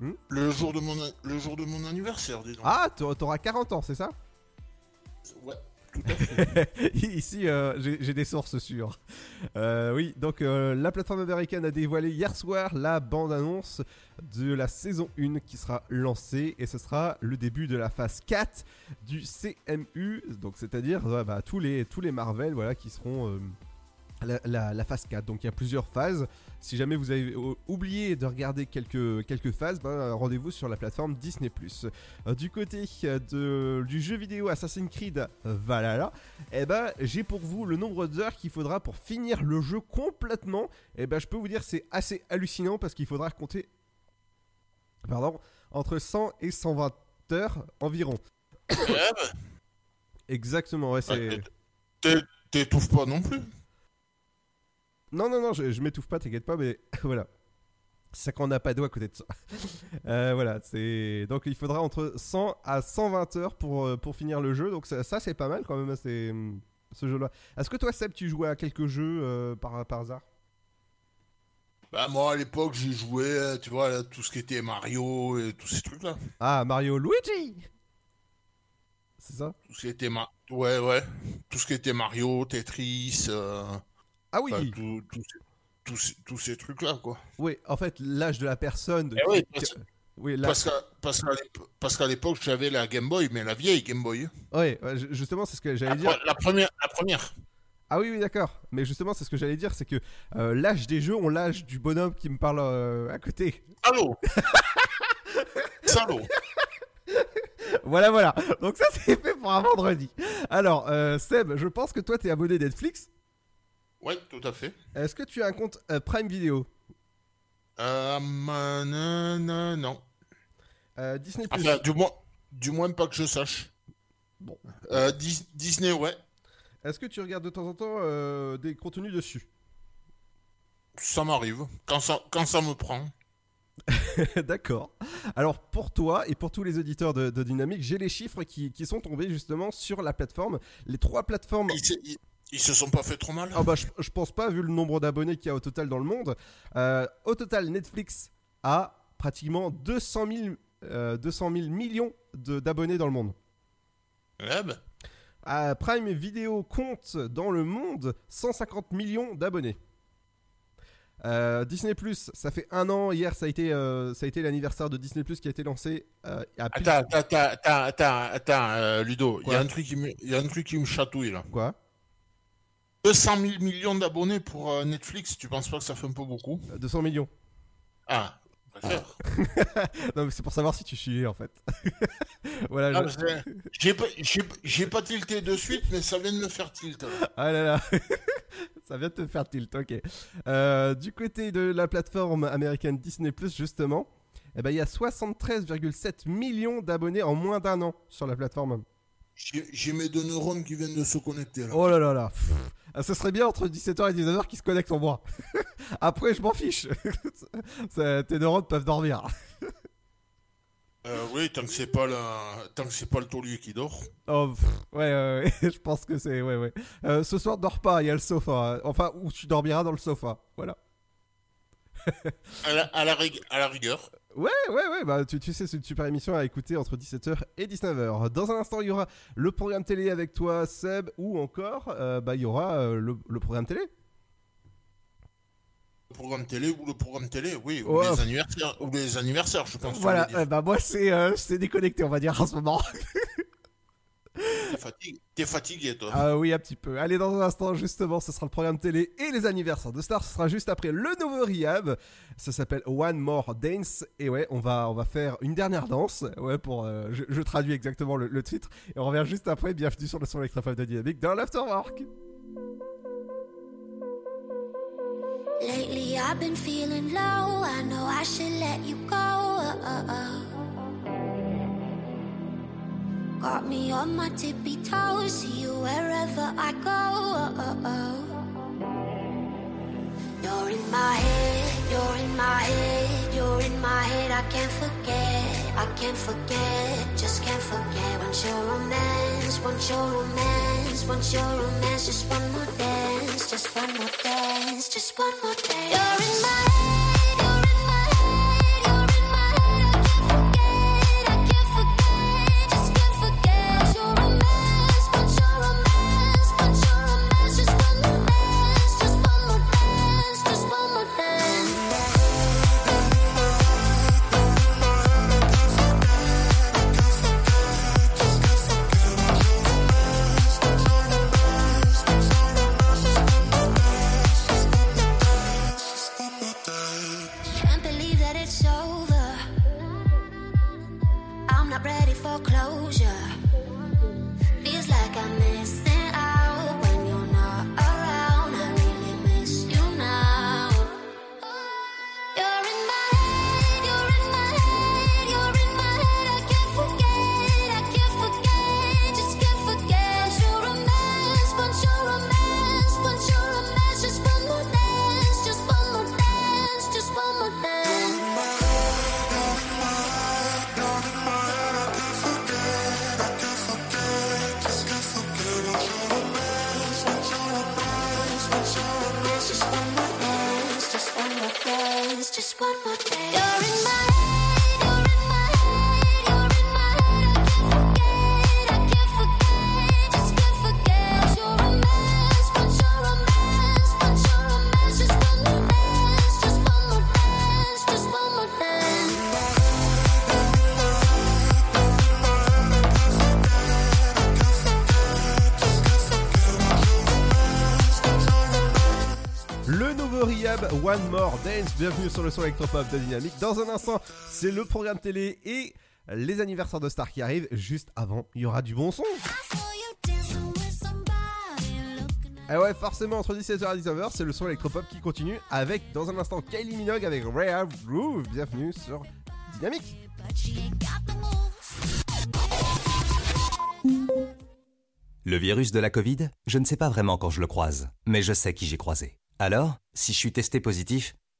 [SPEAKER 1] Hmm
[SPEAKER 7] le, jour de mon, le jour de mon anniversaire, dis donc.
[SPEAKER 1] Ah, t'auras 40 ans, c'est ça?
[SPEAKER 7] Ouais,
[SPEAKER 1] Ici, euh, j'ai des sources sûres. Euh, oui, donc euh, la plateforme américaine a dévoilé hier soir la bande-annonce de la saison 1 qui sera lancée et ce sera le début de la phase 4 du CMU, donc c'est-à-dire bah, tous, les, tous les Marvel voilà, qui seront la, la- la phase 4. Donc il y a plusieurs phases. Si jamais vous avez euh, oublié de regarder quelques, quelques phases, ben, rendez-vous sur la plateforme Disney+. Euh, du côté euh, de, du jeu vidéo Assassin's Creed Valhalla, eh ben, j'ai pour vous le nombre d'heures qu'il faudra pour finir le jeu complètement. Et ben, je peux vous dire c'est assez hallucinant parce qu'il faudra compter pardon, entre 100 et 120 heures environ. Exactement, ouais, c'est...
[SPEAKER 7] T'é- T'étouffes pas non plus
[SPEAKER 1] Non, non, non, je, je m'étouffe pas, t'inquiète pas, mais voilà. C'est ça qu'on n'a pas d'eau à côté de ça. Euh, voilà, c'est donc il faudra entre 100 à 120 heures pour, euh, pour finir le jeu. Donc ça, ça, c'est pas mal quand même, c'est hum, ce jeu-là. Est-ce que toi Seb, tu jouais à quelques jeux euh, par, par hasard?
[SPEAKER 7] Bah moi à l'époque j'ai joué, tu vois, là, tout ce qui était Mario et tous ces trucs là.
[SPEAKER 1] Ah, Mario Luigi C'est ça?
[SPEAKER 7] Tout ce qui était Ma- Ouais ouais. Tout ce qui était Mario, Tetris. euh,
[SPEAKER 1] Ah oui
[SPEAKER 7] enfin, tout- tout ces- tous ces- tous ces trucs là quoi.
[SPEAKER 1] Oui, en fait, l'âge de la personne.
[SPEAKER 7] Eh oui, parce,
[SPEAKER 1] oui, là-
[SPEAKER 7] parce qu'à- parce l'époque j'avais la Game Boy, mais la vieille Game Boy.
[SPEAKER 1] Ju- justement, c'est ce que j'allais
[SPEAKER 7] La,
[SPEAKER 1] dire.
[SPEAKER 7] la première, la première.
[SPEAKER 1] Ah oui, oui, d'accord. Mais justement, c'est ce que j'allais dire, c'est que euh, l'âge des jeux ont l'âge du bonhomme qui me parle euh, à côté.
[SPEAKER 7] Allô Salaud
[SPEAKER 1] voilà, voilà. Donc ça, c'est fait pour un vendredi. Alors, euh, Seb, je pense que toi, t'es abonné Netflix.
[SPEAKER 7] Ouais, tout à fait.
[SPEAKER 1] Est-ce que tu as un compte euh, Prime Video?
[SPEAKER 7] Euh, non, non, non.
[SPEAKER 1] Euh, Disney
[SPEAKER 7] Enfin, du moins, du moins pas que je sache.
[SPEAKER 1] Bon.
[SPEAKER 7] Euh, Dis- Disney, ouais.
[SPEAKER 1] Est-ce que tu regardes de temps en temps euh, des contenus dessus?
[SPEAKER 7] Ça m'arrive. Quand ça, quand ça me prend.
[SPEAKER 1] D'accord. Alors pour toi et pour tous les auditeurs de, de Dynamique, j'ai les chiffres qui, qui sont tombés justement sur la plateforme. Les trois plateformes.
[SPEAKER 7] Ils- se sont pas fait trop mal
[SPEAKER 1] Ah bah je, je pense pas vu le nombre d'abonnés qu'il y a au total dans le monde. Euh, au total, Netflix a pratiquement 200 000, euh, 200 000 millions d'abonnés dans le monde.
[SPEAKER 7] Ouais, ben.
[SPEAKER 1] Euh, Prime Video compte dans le monde 150 millions d'abonnés. Euh, Disney Plus, ça fait un an. Hier, ça a été, ça a été l'anniversaire de Disney Plus qui a été lancé. à
[SPEAKER 7] Attends, attends, attends, attends, attends, Ludo. Il y,
[SPEAKER 1] Quoi
[SPEAKER 7] a un truc qui me- il y a un truc qui me chatouille là.
[SPEAKER 1] Quoi?
[SPEAKER 7] 200 000 millions d'abonnés pour euh, Netflix, tu penses pas que ça fait un peu beaucoup?
[SPEAKER 1] 200 millions.
[SPEAKER 7] Ah, préfère.
[SPEAKER 1] non, mais c'est pour savoir si tu suis en fait. voilà.
[SPEAKER 7] Ah,
[SPEAKER 1] je-
[SPEAKER 7] J'ai pas, tilté de suite, mais ça vient de me faire tilt.
[SPEAKER 1] Ah là là, ça vient de te faire tilt, ok. Euh, du côté de la plateforme américaine Disney justement, eh ben, il y a 73,7 millions d'abonnés en moins d'un an sur la plateforme.
[SPEAKER 7] J'ai j'ai mes deux neurones qui viennent de se connecter là.
[SPEAKER 1] Oh là là là. pff. Ah, ce serait bien entre 17h et 19h qu'ils se connectent en moi. Après, je m'en fiche. Ça- Tes neurones peuvent dormir.
[SPEAKER 7] Euh, oui, tant que c'est pas la... tant que c'est pas le taulier qui dort.
[SPEAKER 1] Oh, pff, ouais, je pense que c'est. Ouais, ouais. Euh, ce soir, dors pas, il y a le sofa. Enfin, ou tu dormiras dans le sofa. Voilà.
[SPEAKER 7] À la, à la, rig- à la rigueur.
[SPEAKER 1] Ouais, ouais, ouais, bah tu, tu sais, c'est une super émission à écouter entre 17h et 19h. Dans un instant, il y aura le programme télé avec toi, Seb, ou encore, euh, bah, il y aura euh, le, le programme télé.
[SPEAKER 7] Le programme télé ou le programme télé, oui. Ou, les, anniversaires, ou les anniversaires, je pense.
[SPEAKER 1] Voilà, euh, bah moi, c'est euh, c'est déconnecté, on va dire, en ce moment.
[SPEAKER 7] T'es fatigué, toi.
[SPEAKER 1] Ah oui, un petit peu. Allez, dans un instant, justement, ce sera le programme télé et les anniversaires de stars. Ce sera juste après le nouveau Rihab. Ça s'appelle One More Dance. Et ouais, on va, on va faire une dernière danse. Ouais, pour. euh, je, je traduis exactement le, le titre. Et on revient juste après. Bienvenue sur le son électrophobe de Dynamique dans l'Afterwork.
[SPEAKER 15] Lately I've been feeling low. I know I should let you go. Got me on my tippy toes. See you wherever I go. You're in my head. You're in my head. You're in my head. I can't forget. I can't forget. Just can't forget. Want your romance. Want your romance. Want your romance. Just one more dance. Just one more dance. Just one more dance. You're in my head.
[SPEAKER 1] Bienvenue sur le son électropop de Dynamique. Dans un instant, c'est le programme télé et les anniversaires de stars qui arrivent. Juste avant, il y aura du bon son. Ah ouais, forcément, entre 17h et 19h, c'est le son électropop qui continue avec, dans un instant, Kylie Minogue avec Rare Groove. Bienvenue sur Dynamique.
[SPEAKER 9] Le virus de la Covid, je ne sais pas vraiment quand je le croise, mais je sais qui j'ai croisé. Alors, si je suis testé positif,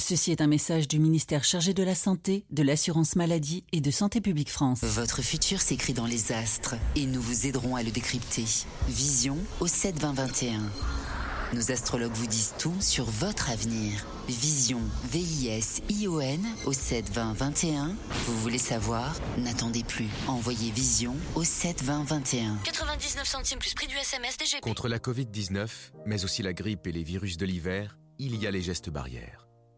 [SPEAKER 10] Ceci est un message du ministère chargé de la Santé, de l'Assurance Maladie et de Santé Publique France.
[SPEAKER 11] Votre futur s'écrit dans les astres et nous vous aiderons à le décrypter. Vision au 7 20 21. Nos astrologues vous disent tout sur votre avenir. Vision, V-I-S-I-O-N au 7 20 21. Vous voulez savoir? N'attendez plus. Envoyez Vision au 7 20 21.
[SPEAKER 12] 99 centimes plus prix du SMS DGP.
[SPEAKER 8] Contre la Covid-19, mais aussi la grippe et les virus de l'hiver, il y a les gestes barrières.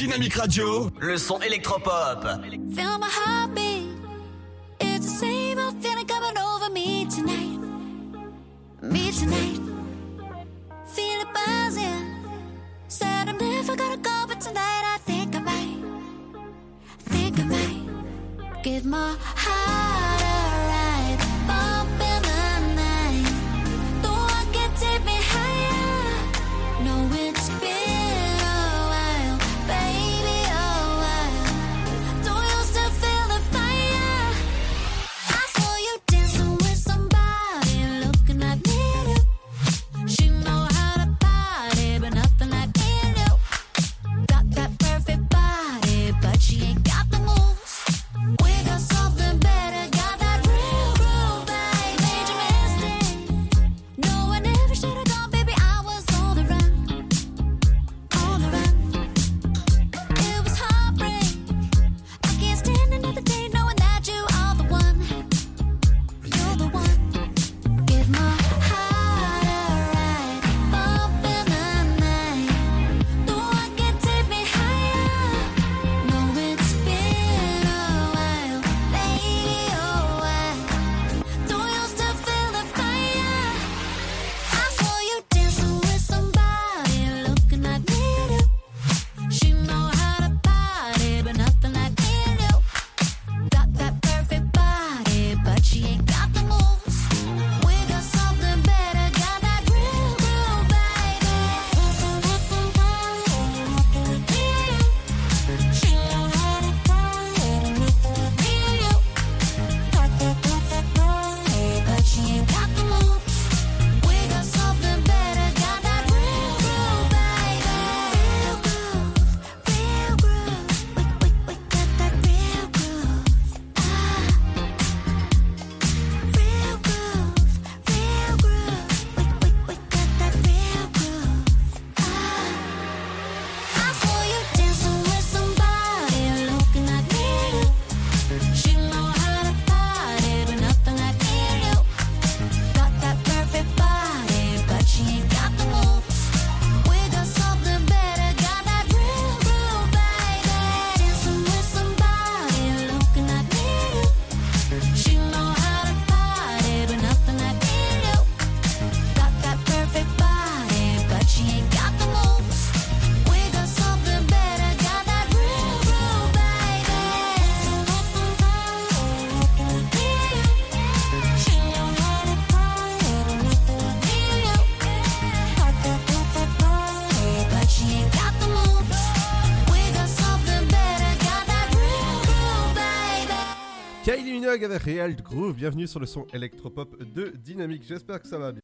[SPEAKER 16] Dynamique Radio, le son électropop.
[SPEAKER 17] Feel my heartbeat. It's the same old feeling coming over me tonight. Me tonight. Feel it buzzing. Said I'm never gonna go, but tonight I think I might. Think I might. Give my
[SPEAKER 1] Avec Real Groove, bienvenue sur le son électropop de Dynamique, j'espère que ça va bien.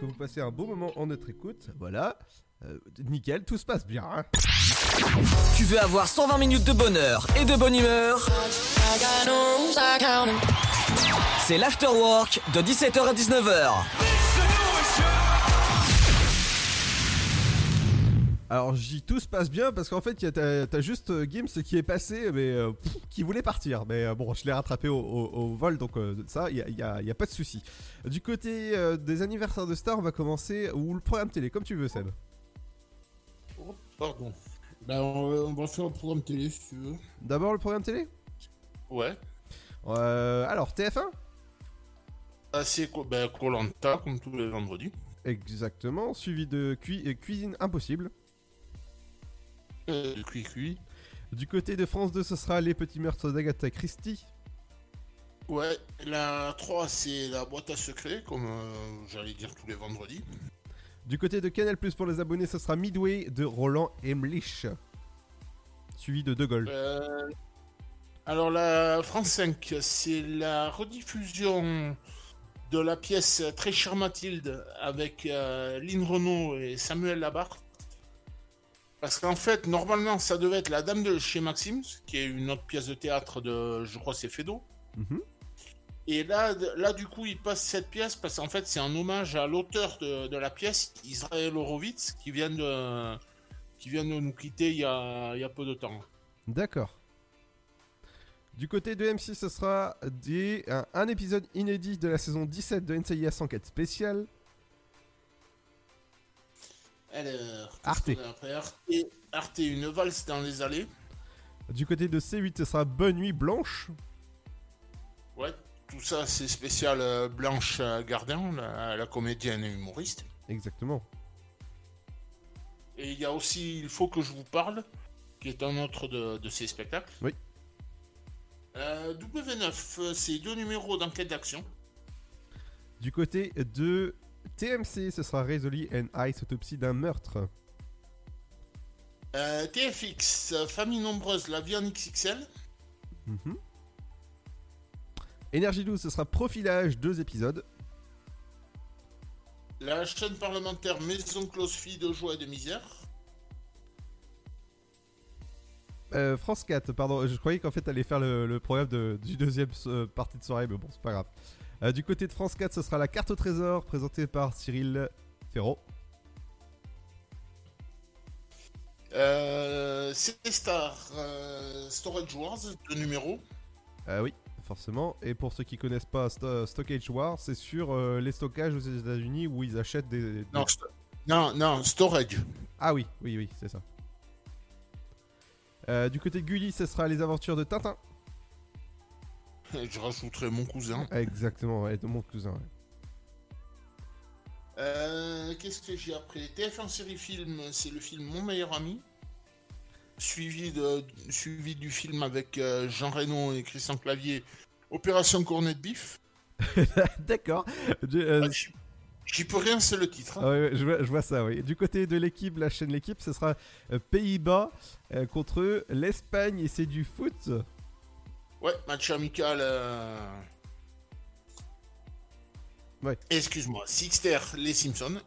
[SPEAKER 1] Que vous passez un bon moment en notre écoute, voilà. Euh, nickel, tout se passe bien. hein.
[SPEAKER 16] Tu veux avoir 120 minutes de bonheur et de bonne humeur? C'est l'afterwork de 17h à 19h.
[SPEAKER 1] Alors j'y tout se passe bien parce qu'en fait il y a- t'as juste euh, Gims qui est passé mais euh, pff, qui voulait partir mais euh, bon je l'ai rattrapé au, au- au vol donc euh, ça il y a, y a- y a pas de souci. Du côté des anniversaires de stars on va commencer ou le programme télé comme tu veux Seb.
[SPEAKER 7] Pardon. Ben, on, va- faire un programme télé si tu veux.
[SPEAKER 1] D'abord le programme télé?
[SPEAKER 7] Ouais.
[SPEAKER 1] Alors TF1
[SPEAKER 7] Ah, c'est quoi Ben, Colanta, comme tous les vendredis.
[SPEAKER 1] Exactement suivi de cui- Cuisine Impossible.
[SPEAKER 7] Euh, cuit cuit.
[SPEAKER 1] Du côté de France 2 ce sera Les Petits Meurtres d'Agatha Christie.
[SPEAKER 7] Ouais, la 3, c'est la boîte à secrets, comme euh, j'allais dire tous les vendredis.
[SPEAKER 1] Du côté de Canal Plus pour les abonnés ce sera Midway de Roland Emlich. Suivi de De Gaulle.
[SPEAKER 7] Euh, alors, la France 5, c'est la rediffusion de la pièce Très chère Mathilde avec euh, Lynn Renault et Samuel Labarthe. Parce qu'en fait, normalement, ça devait être La Dame de chez Maxime, qui est une autre pièce de théâtre de, je crois, c'est Fedo.
[SPEAKER 1] Mhm.
[SPEAKER 7] Et là, là, du coup, il passe cette pièce parce qu'en fait, c'est un hommage à l'auteur de, de la pièce, Israël Horowitz, qui vient de, qui vient de nous quitter il y a, il y a peu de temps.
[SPEAKER 1] D'accord. Du côté de M6, ce sera des, un, un épisode inédit de la saison 17 de NCIS Enquête spéciale.
[SPEAKER 7] Alors,
[SPEAKER 1] Arte.
[SPEAKER 7] après Arte, Arte, une valse dans les allées.
[SPEAKER 1] Du côté de C8, ce sera Bonne Nuit Blanche.
[SPEAKER 7] Ouais, tout ça, c'est spécial euh, Blanche Gardin, la, la comédienne et humoriste.
[SPEAKER 1] Exactement.
[SPEAKER 7] Et il y a aussi Il faut que je vous parle, qui est un autre de, de ces spectacles.
[SPEAKER 1] Oui.
[SPEAKER 7] Euh, W9, euh, c'est deux numéros d'enquête d'action.
[SPEAKER 1] Du côté de TMC, ce sera Résolu and Ice, autopsie d'un meurtre.
[SPEAKER 7] Euh, TFX, Famille nombreuse, la vie en XXL.
[SPEAKER 1] Mhm. Énergie 12, ce sera Profilage, deux épisodes.
[SPEAKER 7] La chaîne parlementaire Maison Close Fille de joie et de misère.
[SPEAKER 1] Euh, France 4, pardon, je croyais qu'en fait t'allais faire le, le programme de- du deuxième euh, partie de soirée, mais bon, c'est pas grave. Euh, du côté de France 4, ce sera la carte au trésor présentée par Cyril Ferraud.
[SPEAKER 7] Euh, C-Star, euh, Storage Wars, deux numéros.
[SPEAKER 1] Euh, oui, forcément. Et pour ceux qui connaissent pas Sto- Stockage War, c'est sur euh, les stockages aux États-Unis où ils achètent des. des-
[SPEAKER 7] Non, non, non, Storage.
[SPEAKER 1] Ah oui, oui, oui, c'est ça. Du côté de Gulli, ce sera les aventures de Tintin.
[SPEAKER 7] Je rajouterai mon cousin.
[SPEAKER 1] Exactement, ouais, de mon cousin. ouais.
[SPEAKER 7] Euh, Qu'est-ce que j'ai après TF1 série film, c'est le film Mon meilleur ami. Suivi, de, suivi du film avec euh, Jean Reno et Christian Clavier, Opération Cornet de Bif.
[SPEAKER 1] D'accord. Euh,
[SPEAKER 7] Ah, j'y- peux rien, c'est le titre. hein.
[SPEAKER 1] Ah ouais, je, vois, je vois ça, oui. Du côté de l'équipe, la chaîne L'équipe, ce sera Pays-Bas contre l'Espagne et c'est du foot.
[SPEAKER 7] Ouais, match amical. euh,
[SPEAKER 1] Ouais.
[SPEAKER 7] Excuse-moi, Sixter, les Simpsons.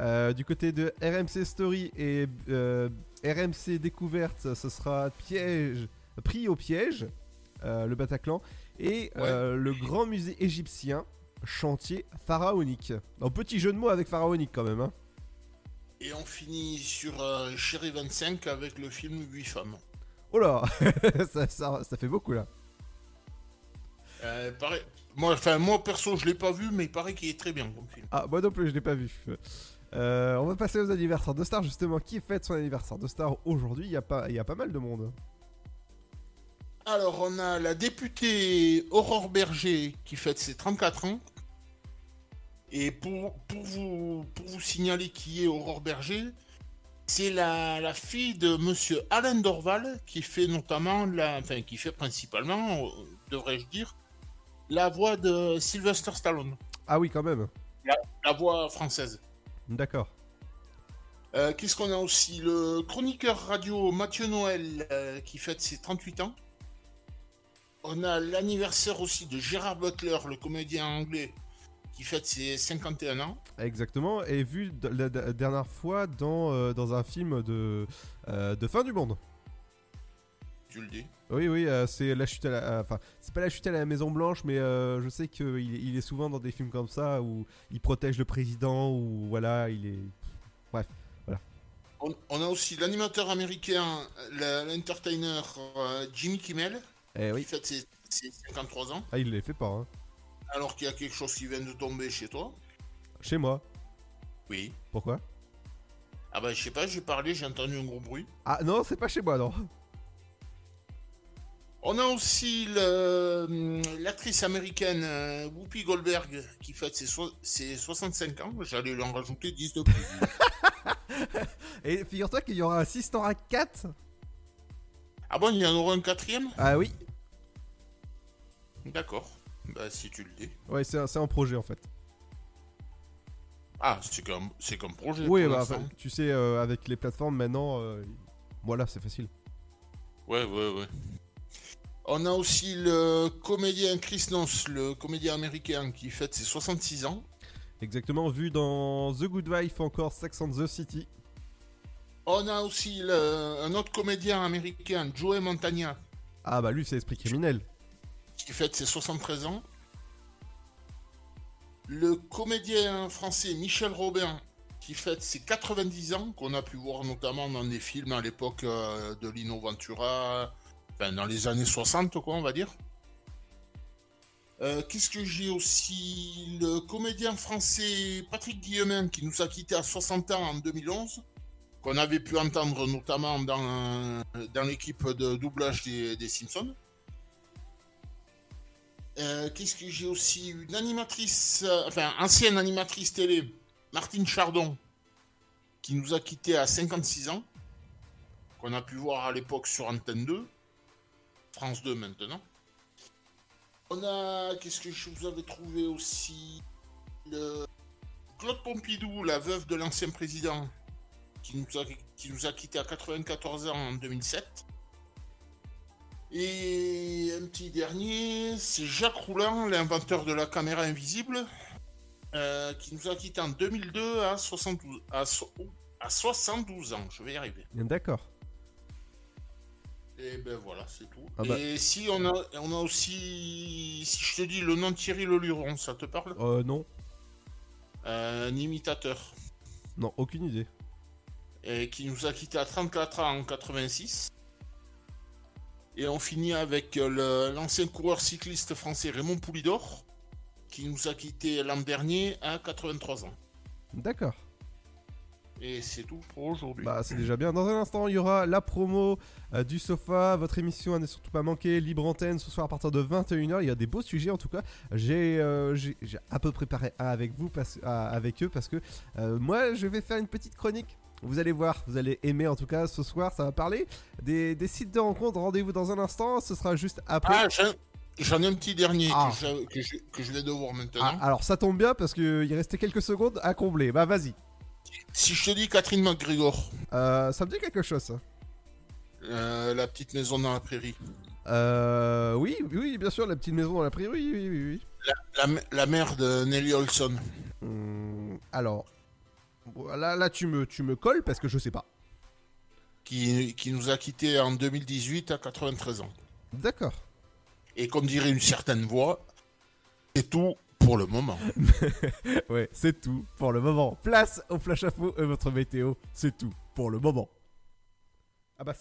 [SPEAKER 1] Euh, du côté de RMC Story et euh, RMC Découverte, ce sera piège, pris au piège, le Bataclan, et le grand musée égyptien, chantier pharaonique. Un petit jeu de mots avec pharaonique quand même. Hein.
[SPEAKER 7] Et on finit sur Chéri 25 avec le film 8 femmes.
[SPEAKER 1] Oh là ça, ça- ça fait beaucoup là.
[SPEAKER 7] Euh, pareil- Moi, enfin, moi perso, je l'ai pas vu, mais il paraît qu'il est très bien comme film.
[SPEAKER 1] Ah, moi non plus, je l'ai pas vu. Euh, on va passer aux anniversaires de Star, justement. Qui fête son anniversaire de Star aujourd'hui? Il y, a pas- y a pas mal de monde.
[SPEAKER 7] Alors, on a la députée Aurore Berger qui fête ses 34 ans. Et pour, pour, vous, pour vous signaler qui est Aurore Berger, c'est la, la fille de monsieur Alain Dorval qui fait notamment, la, enfin, qui fait principalement, euh, devrais-je dire, la voix de Sylvester Stallone.
[SPEAKER 1] Ah oui, quand même.
[SPEAKER 7] La, la voix française.
[SPEAKER 1] D'accord.
[SPEAKER 7] Euh, Qu'est-ce qu'on a aussi? Le chroniqueur radio Mathieu Noël euh, qui fête ses 38 ans. On a l'anniversaire aussi de Gérard Butler, le comédien anglais, qui fête ses 51 ans.
[SPEAKER 1] Exactement. Et vu la, dernière fois dans, euh, dans un film de, de fin du monde.
[SPEAKER 7] Tu le dis.
[SPEAKER 1] Oui, oui, euh, c'est la chute à la. euh, Enfin, c'est pas la chute à la Maison Blanche, mais euh, je sais qu'il il est souvent dans des films comme ça où il protège le président, ou voilà, il est. Bref, voilà.
[SPEAKER 7] On, on a aussi l'animateur américain, l'entertainer euh, Jimmy Kimmel,
[SPEAKER 1] Eh oui.
[SPEAKER 7] qui fête ses, ses 53 ans,
[SPEAKER 1] Ah, il les fait pas, hein.
[SPEAKER 7] alors qu'il y a quelque chose qui vient de tomber chez toi.
[SPEAKER 1] Chez moi.
[SPEAKER 7] Oui.
[SPEAKER 1] Pourquoi?
[SPEAKER 7] Ah bah je sais pas, j'ai parlé, j'ai entendu un gros bruit.
[SPEAKER 1] Ah non, c'est pas chez moi, non.
[SPEAKER 7] On a aussi hum, l'actrice américaine euh, Whoopi Goldberg qui fête ses, so- ses 65 ans. J'allais lui en rajouter 10 de plus.
[SPEAKER 1] Et figure-toi qu'il y aura un Sister Act 4.
[SPEAKER 7] ah bon, il y en aura un quatrième?
[SPEAKER 1] Ah oui.
[SPEAKER 7] D'accord. Bah si tu le dis.
[SPEAKER 1] Ouais, c'est un, c'est un projet en fait.
[SPEAKER 7] Ah, c'est comme, c'est comme projet.
[SPEAKER 1] Oui, bah, enfin, tu sais, euh, avec les plateformes maintenant, euh, voilà, c'est facile.
[SPEAKER 7] Ouais, ouais, ouais. On a aussi le comédien Chris Noss, le comédien américain qui fête ses 66 ans.
[SPEAKER 1] Exactement, vu dans The Good Wife, encore Sex and the City.
[SPEAKER 7] On a aussi le- un autre comédien américain, Joey Montagna,
[SPEAKER 1] Ah bah lui, c'est Esprit Criminel.
[SPEAKER 7] qui fête ses 73 ans. Le comédien français Michel Robin, qui fête ses 90 ans, qu'on a pu voir notamment dans des films à l'époque euh, de Lino Ventura, enfin dans les années 60, quoi, on va dire. Euh, Qu'est-ce que j'ai aussi Le comédien français Patrick Guillemin, qui nous a quittés à 60 ans en 2011, qu'on avait pu entendre notamment dans, dans l'équipe de doublage des, des Simpsons. Euh, Qu'est-ce que j'ai aussi Une animatrice, euh, enfin ancienne animatrice télé, Martine Chardon, qui nous a quittés à 56 ans, qu'on a pu voir à l'époque sur Antenne 2, France 2 maintenant. On a, qu'est-ce que je vous avais trouvé aussi? Le Claude Pompidou, la veuve de l'ancien président, qui nous a, qui nous a quittés à 94 ans en 2007. Et un petit dernier, c'est Jacques Rouland, l'inventeur de la caméra invisible, euh, qui nous a quittés en 2002 à 72, à, so- à 72 ans. Je vais y arriver.
[SPEAKER 1] D'accord.
[SPEAKER 7] Et ben voilà, c'est tout.
[SPEAKER 1] Ah bah.
[SPEAKER 7] Et si on a, on a aussi, si je te dis le nom de Thierry Leluron, ça te parle?
[SPEAKER 1] Euh, non.
[SPEAKER 7] Euh, Un imitateur.
[SPEAKER 1] Non, aucune idée.
[SPEAKER 7] et qui nous a quitté à 34 ans en 86. Et on finit avec l'ancien coureur cycliste français Raymond Poulidor, qui nous a quitté l'an dernier à 83 ans.
[SPEAKER 1] D'accord.
[SPEAKER 7] Et c'est tout pour aujourd'hui.
[SPEAKER 1] Bah, c'est déjà bien. Dans un instant, il y aura la promo euh, du sofa. Votre émission à ne surtout pas manquer. Libre antenne ce soir à partir de 21h. Il y a des beaux sujets en tout cas. J'ai euh, un peu préparé un avec vous, parce, ah, avec eux, parce que euh, moi, je vais faire une petite chronique. Vous allez voir, vous allez aimer en tout cas ce soir. Ça va parler des, des sites de rencontres. Rendez-vous dans un instant. Ce sera juste après.
[SPEAKER 7] Ah, j'en- j'en ai un petit dernier
[SPEAKER 1] Ah.
[SPEAKER 7] que, je, que, je, que je vais devoir maintenant.
[SPEAKER 1] Ah, alors ça tombe bien parce qu'il restait quelques secondes à combler. Bah vas-y.
[SPEAKER 7] Si je te dis Catherine McGregor,
[SPEAKER 1] Euh, ça me dit quelque chose ça.
[SPEAKER 7] euh, la petite maison dans la prairie,
[SPEAKER 1] Euh, oui, oui, bien sûr, la petite maison dans la prairie, oui, oui,
[SPEAKER 7] la, la- la mère de Nelly Olson,
[SPEAKER 1] Hum, alors, là, là tu, me, tu me colles parce que je sais pas.
[SPEAKER 7] qui, qui nous a quittés en 2018 à 93 ans.
[SPEAKER 1] D'accord.
[SPEAKER 7] Et comme dirait une certaine voix, c'est tout pour le moment.
[SPEAKER 1] ouais, c'est tout pour le moment. Place au flash info et votre météo, c'est tout pour le moment. Ah bah.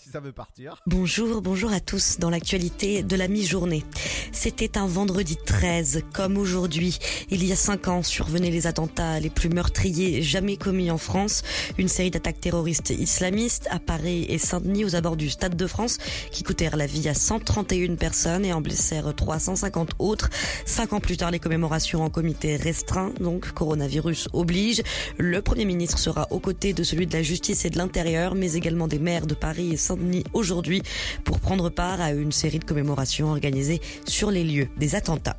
[SPEAKER 3] Bonjour, bonjour à tous dans l'actualité de la mi-journée. C'était un vendredi 13, comme aujourd'hui. Il y a cinq ans survenaient les attentats les plus meurtriers jamais commis en France. Une série d'attaques terroristes islamistes à Paris et Saint-Denis aux abords du Stade de France qui coûtèrent la vie à 131 personnes et en blessèrent 350 autres. Cinq ans plus tard, les commémorations en comité restreint, donc coronavirus oblige. Le Premier ministre sera aux côtés de celui de la justice et de l'intérieur, mais également des maires de Paris et Saint-Denis aujourd'hui pour prendre part à une série de commémorations organisées sur les lieux des attentats.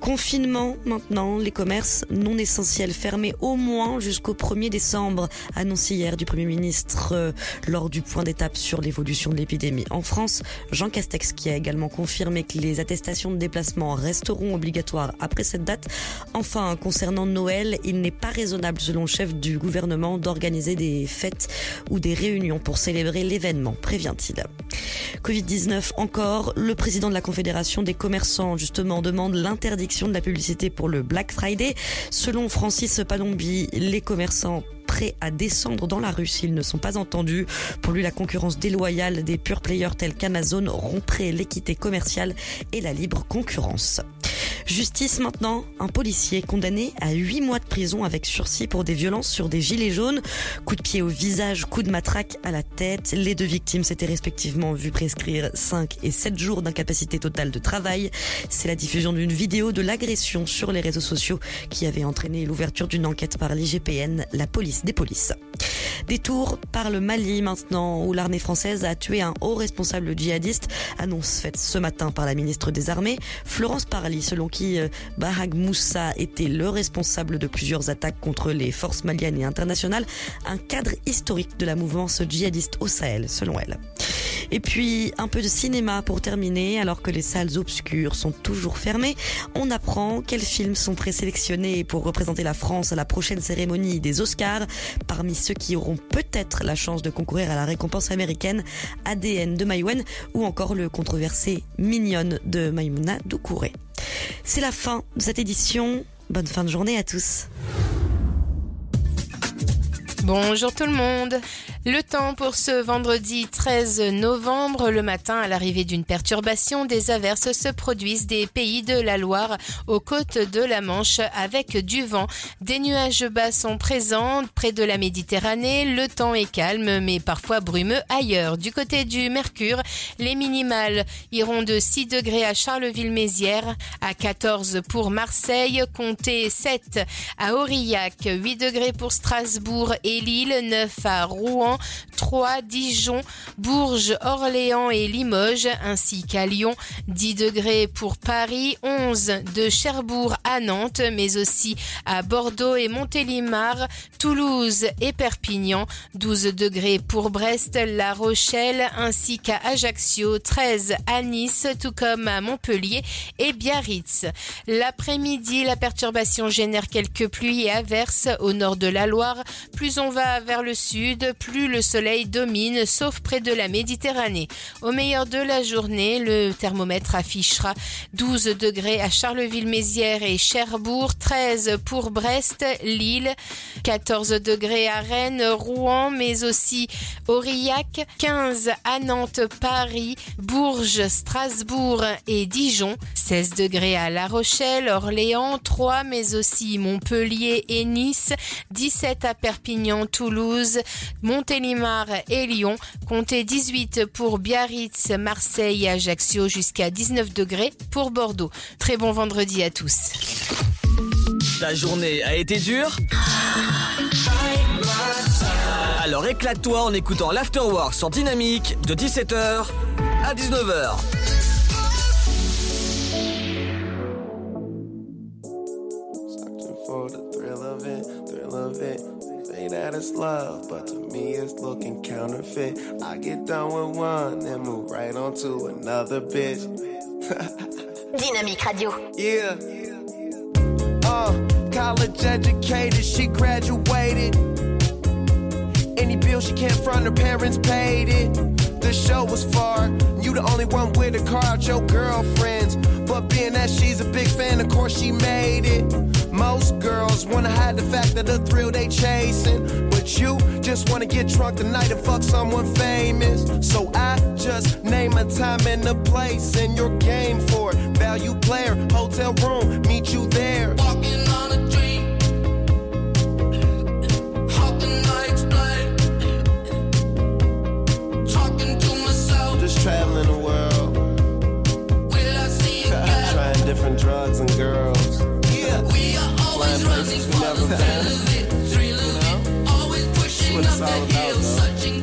[SPEAKER 3] Confinement maintenant, les commerces non essentiels fermés au moins jusqu'au 1er décembre, annoncé hier du Premier ministre euh, lors du point d'étape sur l'évolution de l'épidémie en France. Jean Castex qui a également confirmé que les attestations de déplacement resteront obligatoires après cette date. Enfin, concernant Noël, il n'est pas raisonnable selon le chef du gouvernement d'organiser des fêtes ou des réunions pour célébrer l'événement, prévient-il. Covid-19 encore, le président de la Confédération des commerçants justement demande l'interdiction de la publicité pour le Black Friday. Selon Francis Palombi, les commerçants prêts à descendre dans la rue s'ils ne sont pas entendus. Pour lui, la concurrence déloyale des pure players tels qu'Amazon romprait l'équité commerciale et la libre concurrence. Justice maintenant, un policier condamné à 8 mois de prison avec sursis pour des violences sur des gilets jaunes, coup de pied au visage, coup de matraque à la tête. Les deux victimes s'étaient respectivement vues prescrire 5 et 7 jours d'incapacité totale de travail. C'est la diffusion d'une vidéo de l'agression sur les réseaux sociaux qui avait entraîné l'ouverture d'une enquête par l'IGPN, la police des polices. Détour par le Mali maintenant, où l'armée française a tué un haut responsable djihadiste, annonce faite ce matin par la ministre des Armées, Florence Parly, selon qui euh, Bahag Moussa était le responsable de plusieurs attaques contre les forces maliennes et internationales, un cadre historique de la mouvance djihadiste au Sahel, selon elle. Et puis un peu de cinéma pour terminer, alors que les salles obscures sont toujours fermées, on apprend quels films sont présélectionnés pour représenter la France à la prochaine cérémonie des Oscars, parmi ceux qui auront peut-être la chance de concourir à la récompense américaine ADN de Maïwen ou encore le controversé Mignonne de Maïmouna Doucouré. C'est la fin de cette édition. Bonne fin de journée à tous.
[SPEAKER 4] Bonjour tout le monde. Le temps pour ce vendredi 13 novembre, le matin, à l'arrivée d'une perturbation, des averses se produisent des pays de la Loire aux côtes de la Manche avec du vent. Des nuages bas sont présents près de la Méditerranée. Le temps est calme mais parfois brumeux ailleurs. Du côté du Mercure, les minimales iront de 6 degrés à Charleville-Mézières, à 14 pour Marseille, comptez 7 à Aurillac, 8 degrés pour Strasbourg et Lille, 9 à Rouen, 3 Dijon, Bourges, Orléans et Limoges, ainsi qu'à Lyon, 10 degrés pour Paris, 11 de Cherbourg à Nantes, mais aussi à Bordeaux et Montélimar, Toulouse et Perpignan, 12 degrés pour Brest, La Rochelle, ainsi qu'à Ajaccio, 13 à Nice, tout comme à Montpellier et Biarritz. L'après-midi, la perturbation génère quelques pluies et averses au nord de la Loire. Plus on va vers le sud, plus le soleil domine, sauf près de la Méditerranée. Au meilleur de la journée, le thermomètre affichera 12 degrés à Charleville-Mézières et Cherbourg, 13 pour Brest, Lille, 14 degrés à Rennes, Rouen, mais aussi Aurillac, 15 à Nantes, Paris, Bourges, Strasbourg et Dijon, 16 degrés à La Rochelle, Orléans, 3 mais aussi Montpellier et Nice, 17 à Perpignan, Toulouse, Montélimar et Lyon, comptez 18 pour Biarritz, Marseille et Ajaccio jusqu'à 19 degrés pour Bordeaux. Très bon vendredi à tous.
[SPEAKER 16] Ta journée a été dure? Alors éclate-toi en écoutant l'Afterwork sur Dynamique de 17h à 19h.
[SPEAKER 18] for the thrill of it, thrill of it. Say that it's love, but to me it's looking counterfeit. I get done with one, then move right on to another bitch.
[SPEAKER 14] Dynamique Radio.
[SPEAKER 18] Yeah. Uh, college educated, she graduated. Any bill she can't front, her parents paid it. The show was far, you the only one with a car out your girlfriends. But being that she's a big fan, of course she made it. Most girls wanna hide the fact that the thrill they chasing. But you just wanna get drunk tonight and fuck someone famous. So I just name a time and a place and your game for it. Value player, hotel room, meet you there.
[SPEAKER 19] Walking on
[SPEAKER 18] drugs and girls. Yeah.
[SPEAKER 19] We are always running for the thrill of it, thrill of it. Always pushing up the hill, searching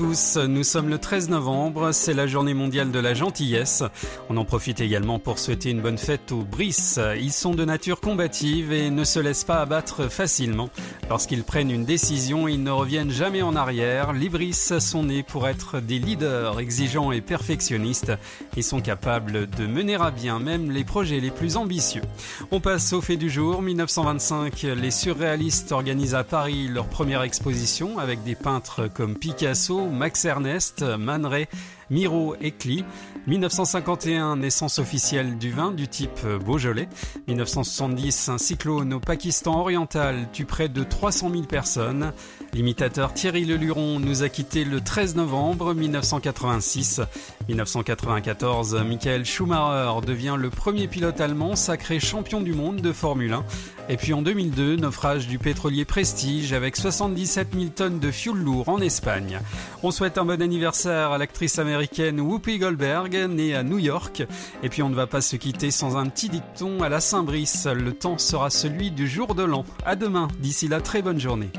[SPEAKER 20] Nous sommes le 13 novembre, c'est la journée mondiale de la gentillesse. On en profite également pour souhaiter une bonne fête aux Briss. Ils sont de nature combative et ne se laissent pas abattre facilement. Lorsqu'ils prennent une décision, ils ne reviennent jamais en arrière. Les Briss sont nés pour être des leaders exigeants et perfectionnistes. Ils sont capables de mener à bien même les projets les plus ambitieux. On passe au fait du jour. 1925, les surréalistes organisent à Paris leur première exposition avec des peintres comme Picasso, Max Ernest, Man Ray, Miro et Klee. 1951, naissance officielle du vin du type Beaujolais. 1970, un cyclone au Pakistan oriental tue près de 300 000 personnes. L'imitateur Thierry Leluron nous a quitté le 13 novembre 1986. 1994, Michael Schumacher devient le premier pilote allemand sacré champion du monde de Formule 1. Et puis en 2002, naufrage du pétrolier Prestige avec 77 000 tonnes de fioul lourd en Espagne. On souhaite un bon anniversaire à l'actrice américaine Whoopi Goldberg, née à New York. Et puis on ne va pas se quitter sans un petit dicton à la Saint-Brice. Le temps sera celui du jour de l'an. À demain. D'ici là, très bonne journée.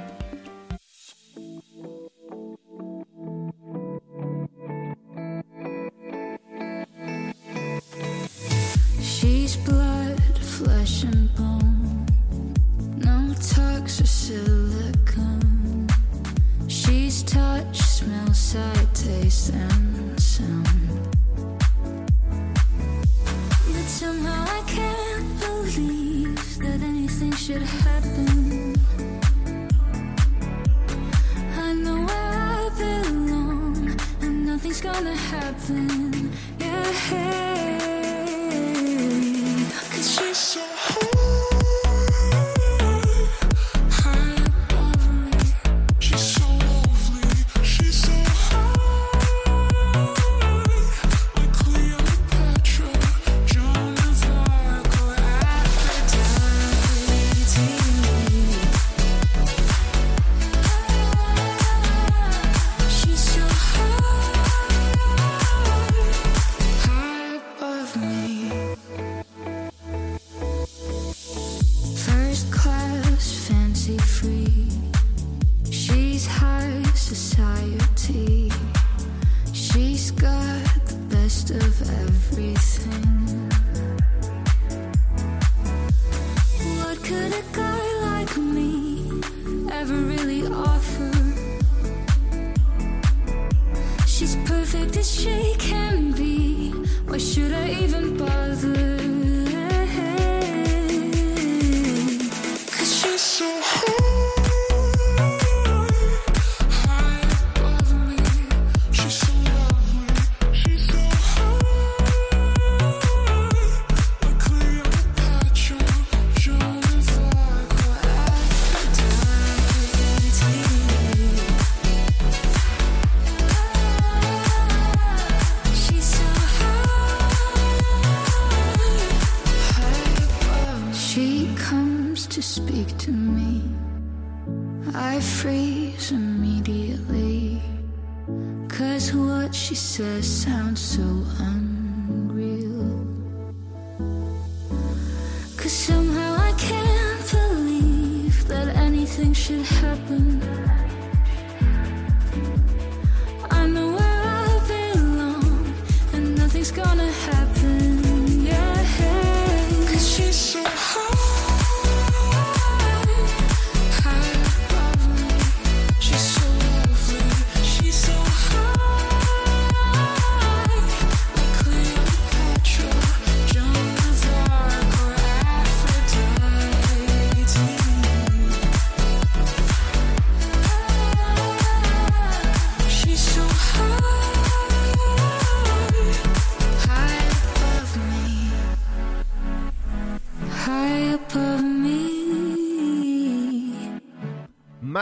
[SPEAKER 15] Somehow I can't believe that anything should happen. I know where I belong, and nothing's gonna happen. Yeah. me.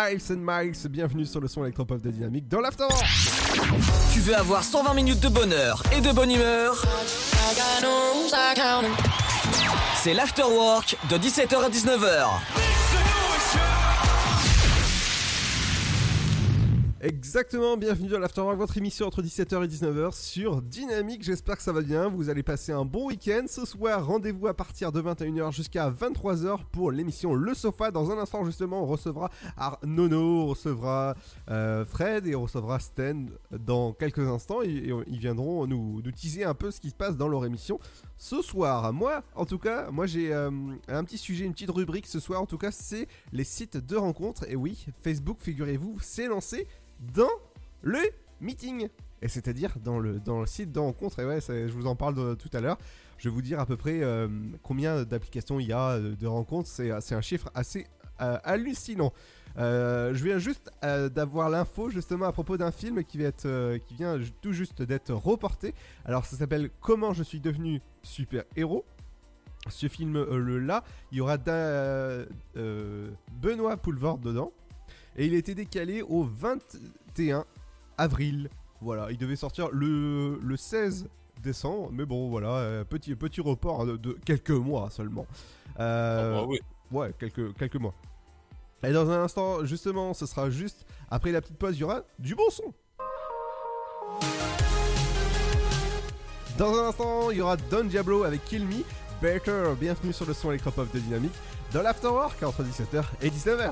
[SPEAKER 1] Miles Miles, bienvenue sur le son électropop de Dynamique dans l'After.
[SPEAKER 2] Tu veux avoir 120 minutes de bonheur et de bonne humeur? C'est l'afterwork de 17h à 19h.
[SPEAKER 1] Exactement, bienvenue dans l'Afterwork, votre émission entre 17h et 19h sur Dynamique. J'espère que ça va bien. Vous allez passer un bon week-end. Ce soir, rendez-vous à partir de 21h jusqu'à 23h pour l'émission Le Sofa. Dans un instant, justement, on recevra Ar- Nono, on recevra euh, Fred et on recevra Sten dans quelques instants. Et, ils viendront nous, nous teaser un peu ce qui se passe dans leur émission ce soir. Moi, en tout cas, moi j'ai euh, un petit sujet, une petite rubrique ce soir. En tout cas, c'est les sites de rencontres. Et oui, Facebook, figurez-vous, s'est lancé dans le meeting. Et c'est-à-dire dans le, dans le site de rencontre. Et ouais, je vous en parle tout à l'heure. Je vais vous dire à peu près euh, combien d'applications il y a euh, de rencontres. C'est un chiffre assez euh, hallucinant. Je viens juste d'avoir l'info justement à propos d'un film qui, vient tout juste d'être reporté. Alors ça s'appelle Comment je suis devenu super héros. Ce film euh, le là, il y aura Benoît Poulvord dedans. Et il a été décalé au 21 avril. Voilà, il devait sortir le, le 16 décembre. Mais bon, voilà, euh, petit, petit report de, de quelques mois seulement. Euh,
[SPEAKER 7] Ah bah oui.
[SPEAKER 1] Ouais, quelques, quelques mois. Et dans un instant, justement, ce sera juste après la petite pause, il y aura du bon son. Dans un instant, il y aura Don Diablo avec Kill Me. Better, bienvenue sur le son électropop de Dynamique dans l'Afterwork entre 17h et 19h.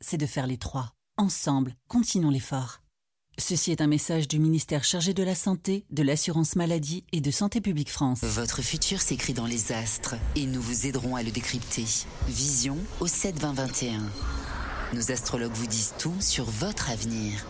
[SPEAKER 10] c'est de faire les trois. Ensemble, continuons l'effort. Ceci est un message du ministère chargé de la Santé, de l'Assurance Maladie et de Santé Publique France.
[SPEAKER 11] Votre futur s'écrit dans les astres et nous vous aiderons à le décrypter. Vision au 7 20 21. Nos astrologues vous disent tout sur votre avenir.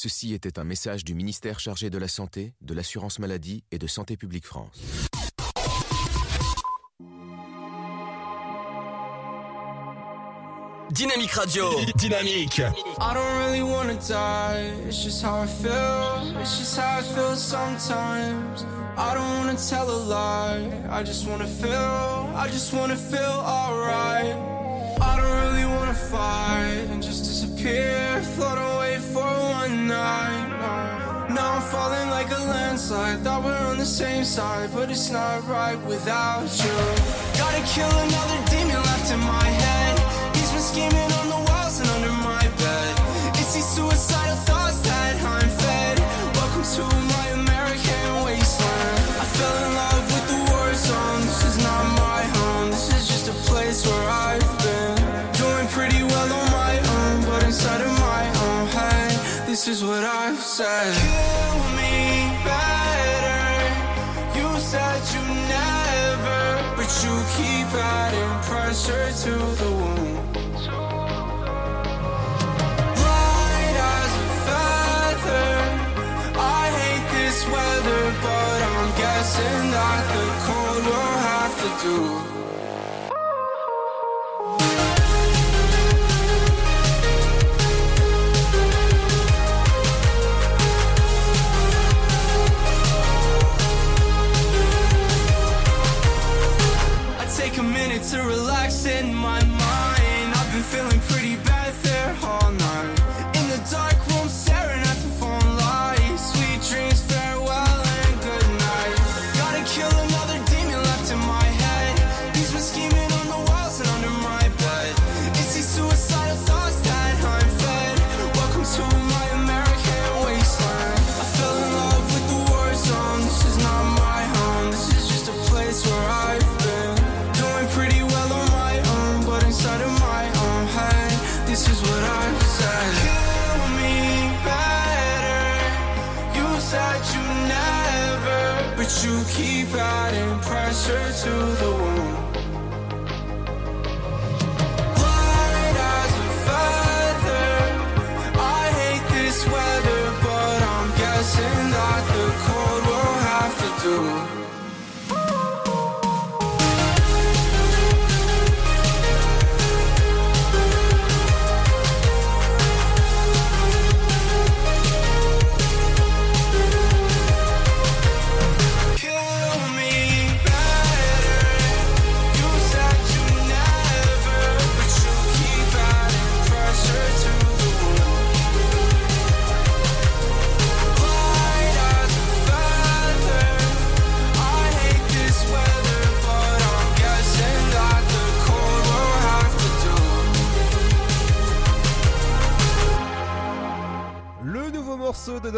[SPEAKER 8] Ceci était un message du ministère chargé de la Santé, de l'Assurance Maladie et de Santé publique France.
[SPEAKER 2] Dynamique Radio. Dynamique.
[SPEAKER 21] I don't really wanna die, it's just how I feel, it's just how I feel sometimes. I don't wanna tell a lie, I just wanna feel, I just wanna feel alright. I don't really wanna fight and just disappear, float away for one night. Now I'm falling like a landslide, thought we we're on the same side, but it's not right without you. Gotta kill another demon left in my head. He's been scheming on the walls and under my bed. It's these suicidal thoughts that I'm is what I've said. Kill me better. You said you never, but you keep adding pressure to the wound. Light as a feather. I hate this weather, but I'm guessing that the cold will have to do. To relax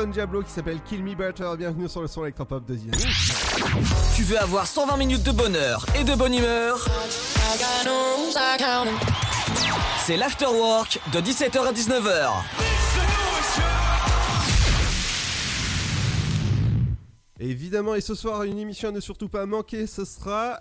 [SPEAKER 1] Don Diablo qui s'appelle Kill Me Better. Bienvenue sur le son électropop de Dynamique.
[SPEAKER 2] Tu veux avoir 120 minutes de bonheur et de bonne humeur? C'est l'afterwork de 17h à 19h.
[SPEAKER 1] Évidemment, et ce soir, une émission à ne surtout pas manquer, ce sera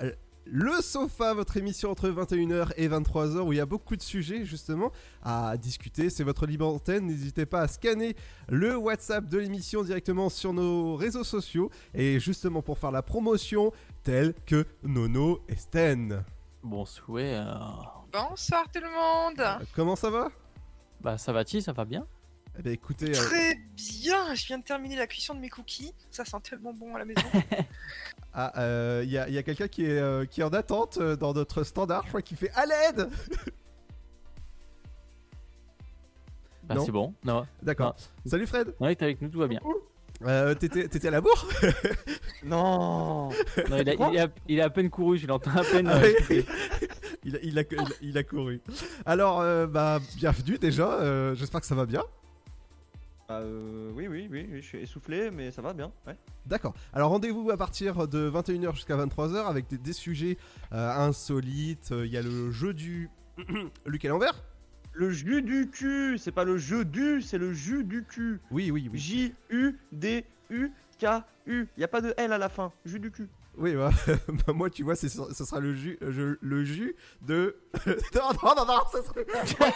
[SPEAKER 1] le sofa, votre émission entre 21h et 23h où il y a beaucoup de sujets justement à discuter. C'est votre libre antenne. N'hésitez pas à scanner le WhatsApp de l'émission directement sur nos réseaux sociaux et justement pour faire la promotion telle que Nono et Sten.
[SPEAKER 22] Bon souhait. euh,
[SPEAKER 23] Bonsoir tout le monde
[SPEAKER 1] Comment ça va?
[SPEAKER 22] Bah ça va-t-il, ça va bien
[SPEAKER 1] Eh bien écoutez, euh,
[SPEAKER 23] Très bien, je viens de terminer la cuisson de mes cookies. Ça sent tellement bon à la maison.
[SPEAKER 1] ah, euh, il y a, il y a quelqu'un qui est, euh, qui est en attente euh, dans notre standard, je crois qu'il fait à l'aide
[SPEAKER 22] Bah c'est bon. Non.
[SPEAKER 1] D'accord. Salut Fred
[SPEAKER 22] Ouais, t'es avec nous, tout va bien.
[SPEAKER 1] Euh, T'étais t'étais à la bourre
[SPEAKER 22] Non. Non, il, a, il, a, il a à peine couru, je l'entends à peine.
[SPEAKER 1] Ah
[SPEAKER 22] euh,
[SPEAKER 1] il, a, il, a, il a- il a couru. Alors, euh, bah, bienvenue déjà. euh, J'espère que ça va bien.
[SPEAKER 24] Bah, euh, oui, oui, oui, oui, je suis essoufflé, mais ça va bien. Ouais.
[SPEAKER 1] D'accord. Alors rendez-vous à partir de 21h jusqu'à 23h avec des, des sujets euh, insolites. Il y a le jeu du Luc à l'envers.
[SPEAKER 24] Le jus du cul, c'est pas le jeu du, c'est le jus du cul.
[SPEAKER 1] Oui, oui, oui.
[SPEAKER 24] J-U-D-U-K-U. Y a pas de L à la fin. Jus du cul.
[SPEAKER 1] Oui, bah, bah, moi tu vois, c'est ce sera le jus, euh, je- le jus de. non, non, non, non, ça serait-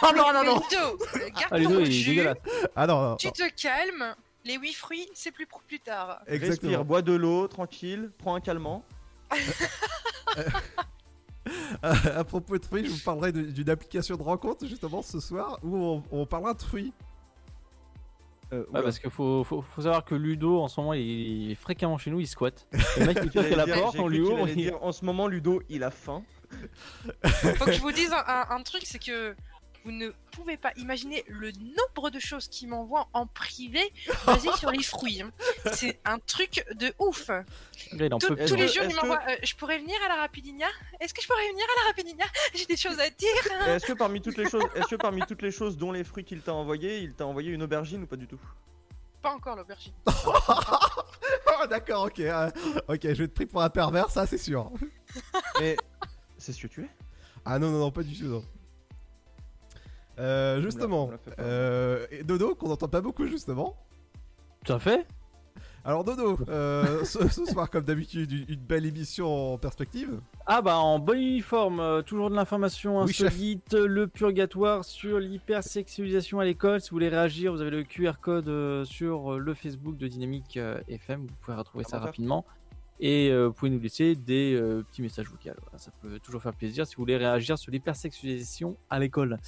[SPEAKER 1] Oh, non, non, non.
[SPEAKER 23] Ludo, garde
[SPEAKER 1] Ah, Ludo,
[SPEAKER 23] ton
[SPEAKER 1] il est
[SPEAKER 23] jus.
[SPEAKER 1] Ah non, non,
[SPEAKER 23] Tu
[SPEAKER 1] non.
[SPEAKER 23] te calmes. Les 8 fruits, c'est plus pour plus tard.
[SPEAKER 24] Respire, bois de l'eau, tranquille, prends un calmant.
[SPEAKER 1] à propos de fruits, je vous parlerai d'une application de rencontre justement ce soir où on, on parlera de fruits.
[SPEAKER 24] Euh,
[SPEAKER 22] Ouais, parce qu'il faut, faut, faut savoir que Ludo en ce moment il est fréquemment chez nous, il squatte. Le mec il toque à la
[SPEAKER 24] dire-
[SPEAKER 22] porte, on lui ouvre. il-
[SPEAKER 24] en ce moment, Ludo, il a faim.
[SPEAKER 23] Faut que je vous dise un, un- un truc, c'est que vous ne pouvez pas imaginer le nombre de choses qu'il m'envoie en privé basées sur les fruits. hein. C'est un truc de ouf.
[SPEAKER 22] il en
[SPEAKER 23] Tous-
[SPEAKER 22] peut
[SPEAKER 23] tous
[SPEAKER 22] plus.
[SPEAKER 23] les jours,
[SPEAKER 24] Est-ce
[SPEAKER 23] il
[SPEAKER 24] que-
[SPEAKER 23] m'envoie euh, Je pourrais venir à la Rapidinia Est-ce que je pourrais venir à la Rapidinia J'ai des choses à dire.
[SPEAKER 24] Et Est-ce que parmi toutes les choses, est-ce que parmi toutes les choses dont les fruits qu'il t'a envoyé, il t'a envoyé une aubergine ou pas du tout?
[SPEAKER 23] Pas encore l'aubergine.
[SPEAKER 1] Oh, d'accord, ok. euh, ok, je vais te pris pour un pervers, ça c'est sûr.
[SPEAKER 24] Mais c'est ce que tu es?
[SPEAKER 1] Ah non, non, non, pas du tout, non. Euh, justement, euh, et Dodo, qu'on n'entend pas beaucoup justement.
[SPEAKER 22] Tout à fait.
[SPEAKER 1] Alors Dodo, euh, ce, ce soir comme d'habitude, une, une belle émission en perspective.
[SPEAKER 22] Ah bah en bonne uniforme, euh, toujours de l'information
[SPEAKER 1] Oui, chef.
[SPEAKER 22] insolite, le purgatoire sur l'hypersexualisation à l'école. Si vous voulez réagir, vous avez le QR code euh, sur le Facebook de Dynamique FM, vous pouvez retrouver ça rapidement. Et euh, vous pouvez nous laisser des euh, petits messages vocaux. Voilà, ça peut toujours faire plaisir si vous voulez réagir sur l'hypersexualisation à l'école.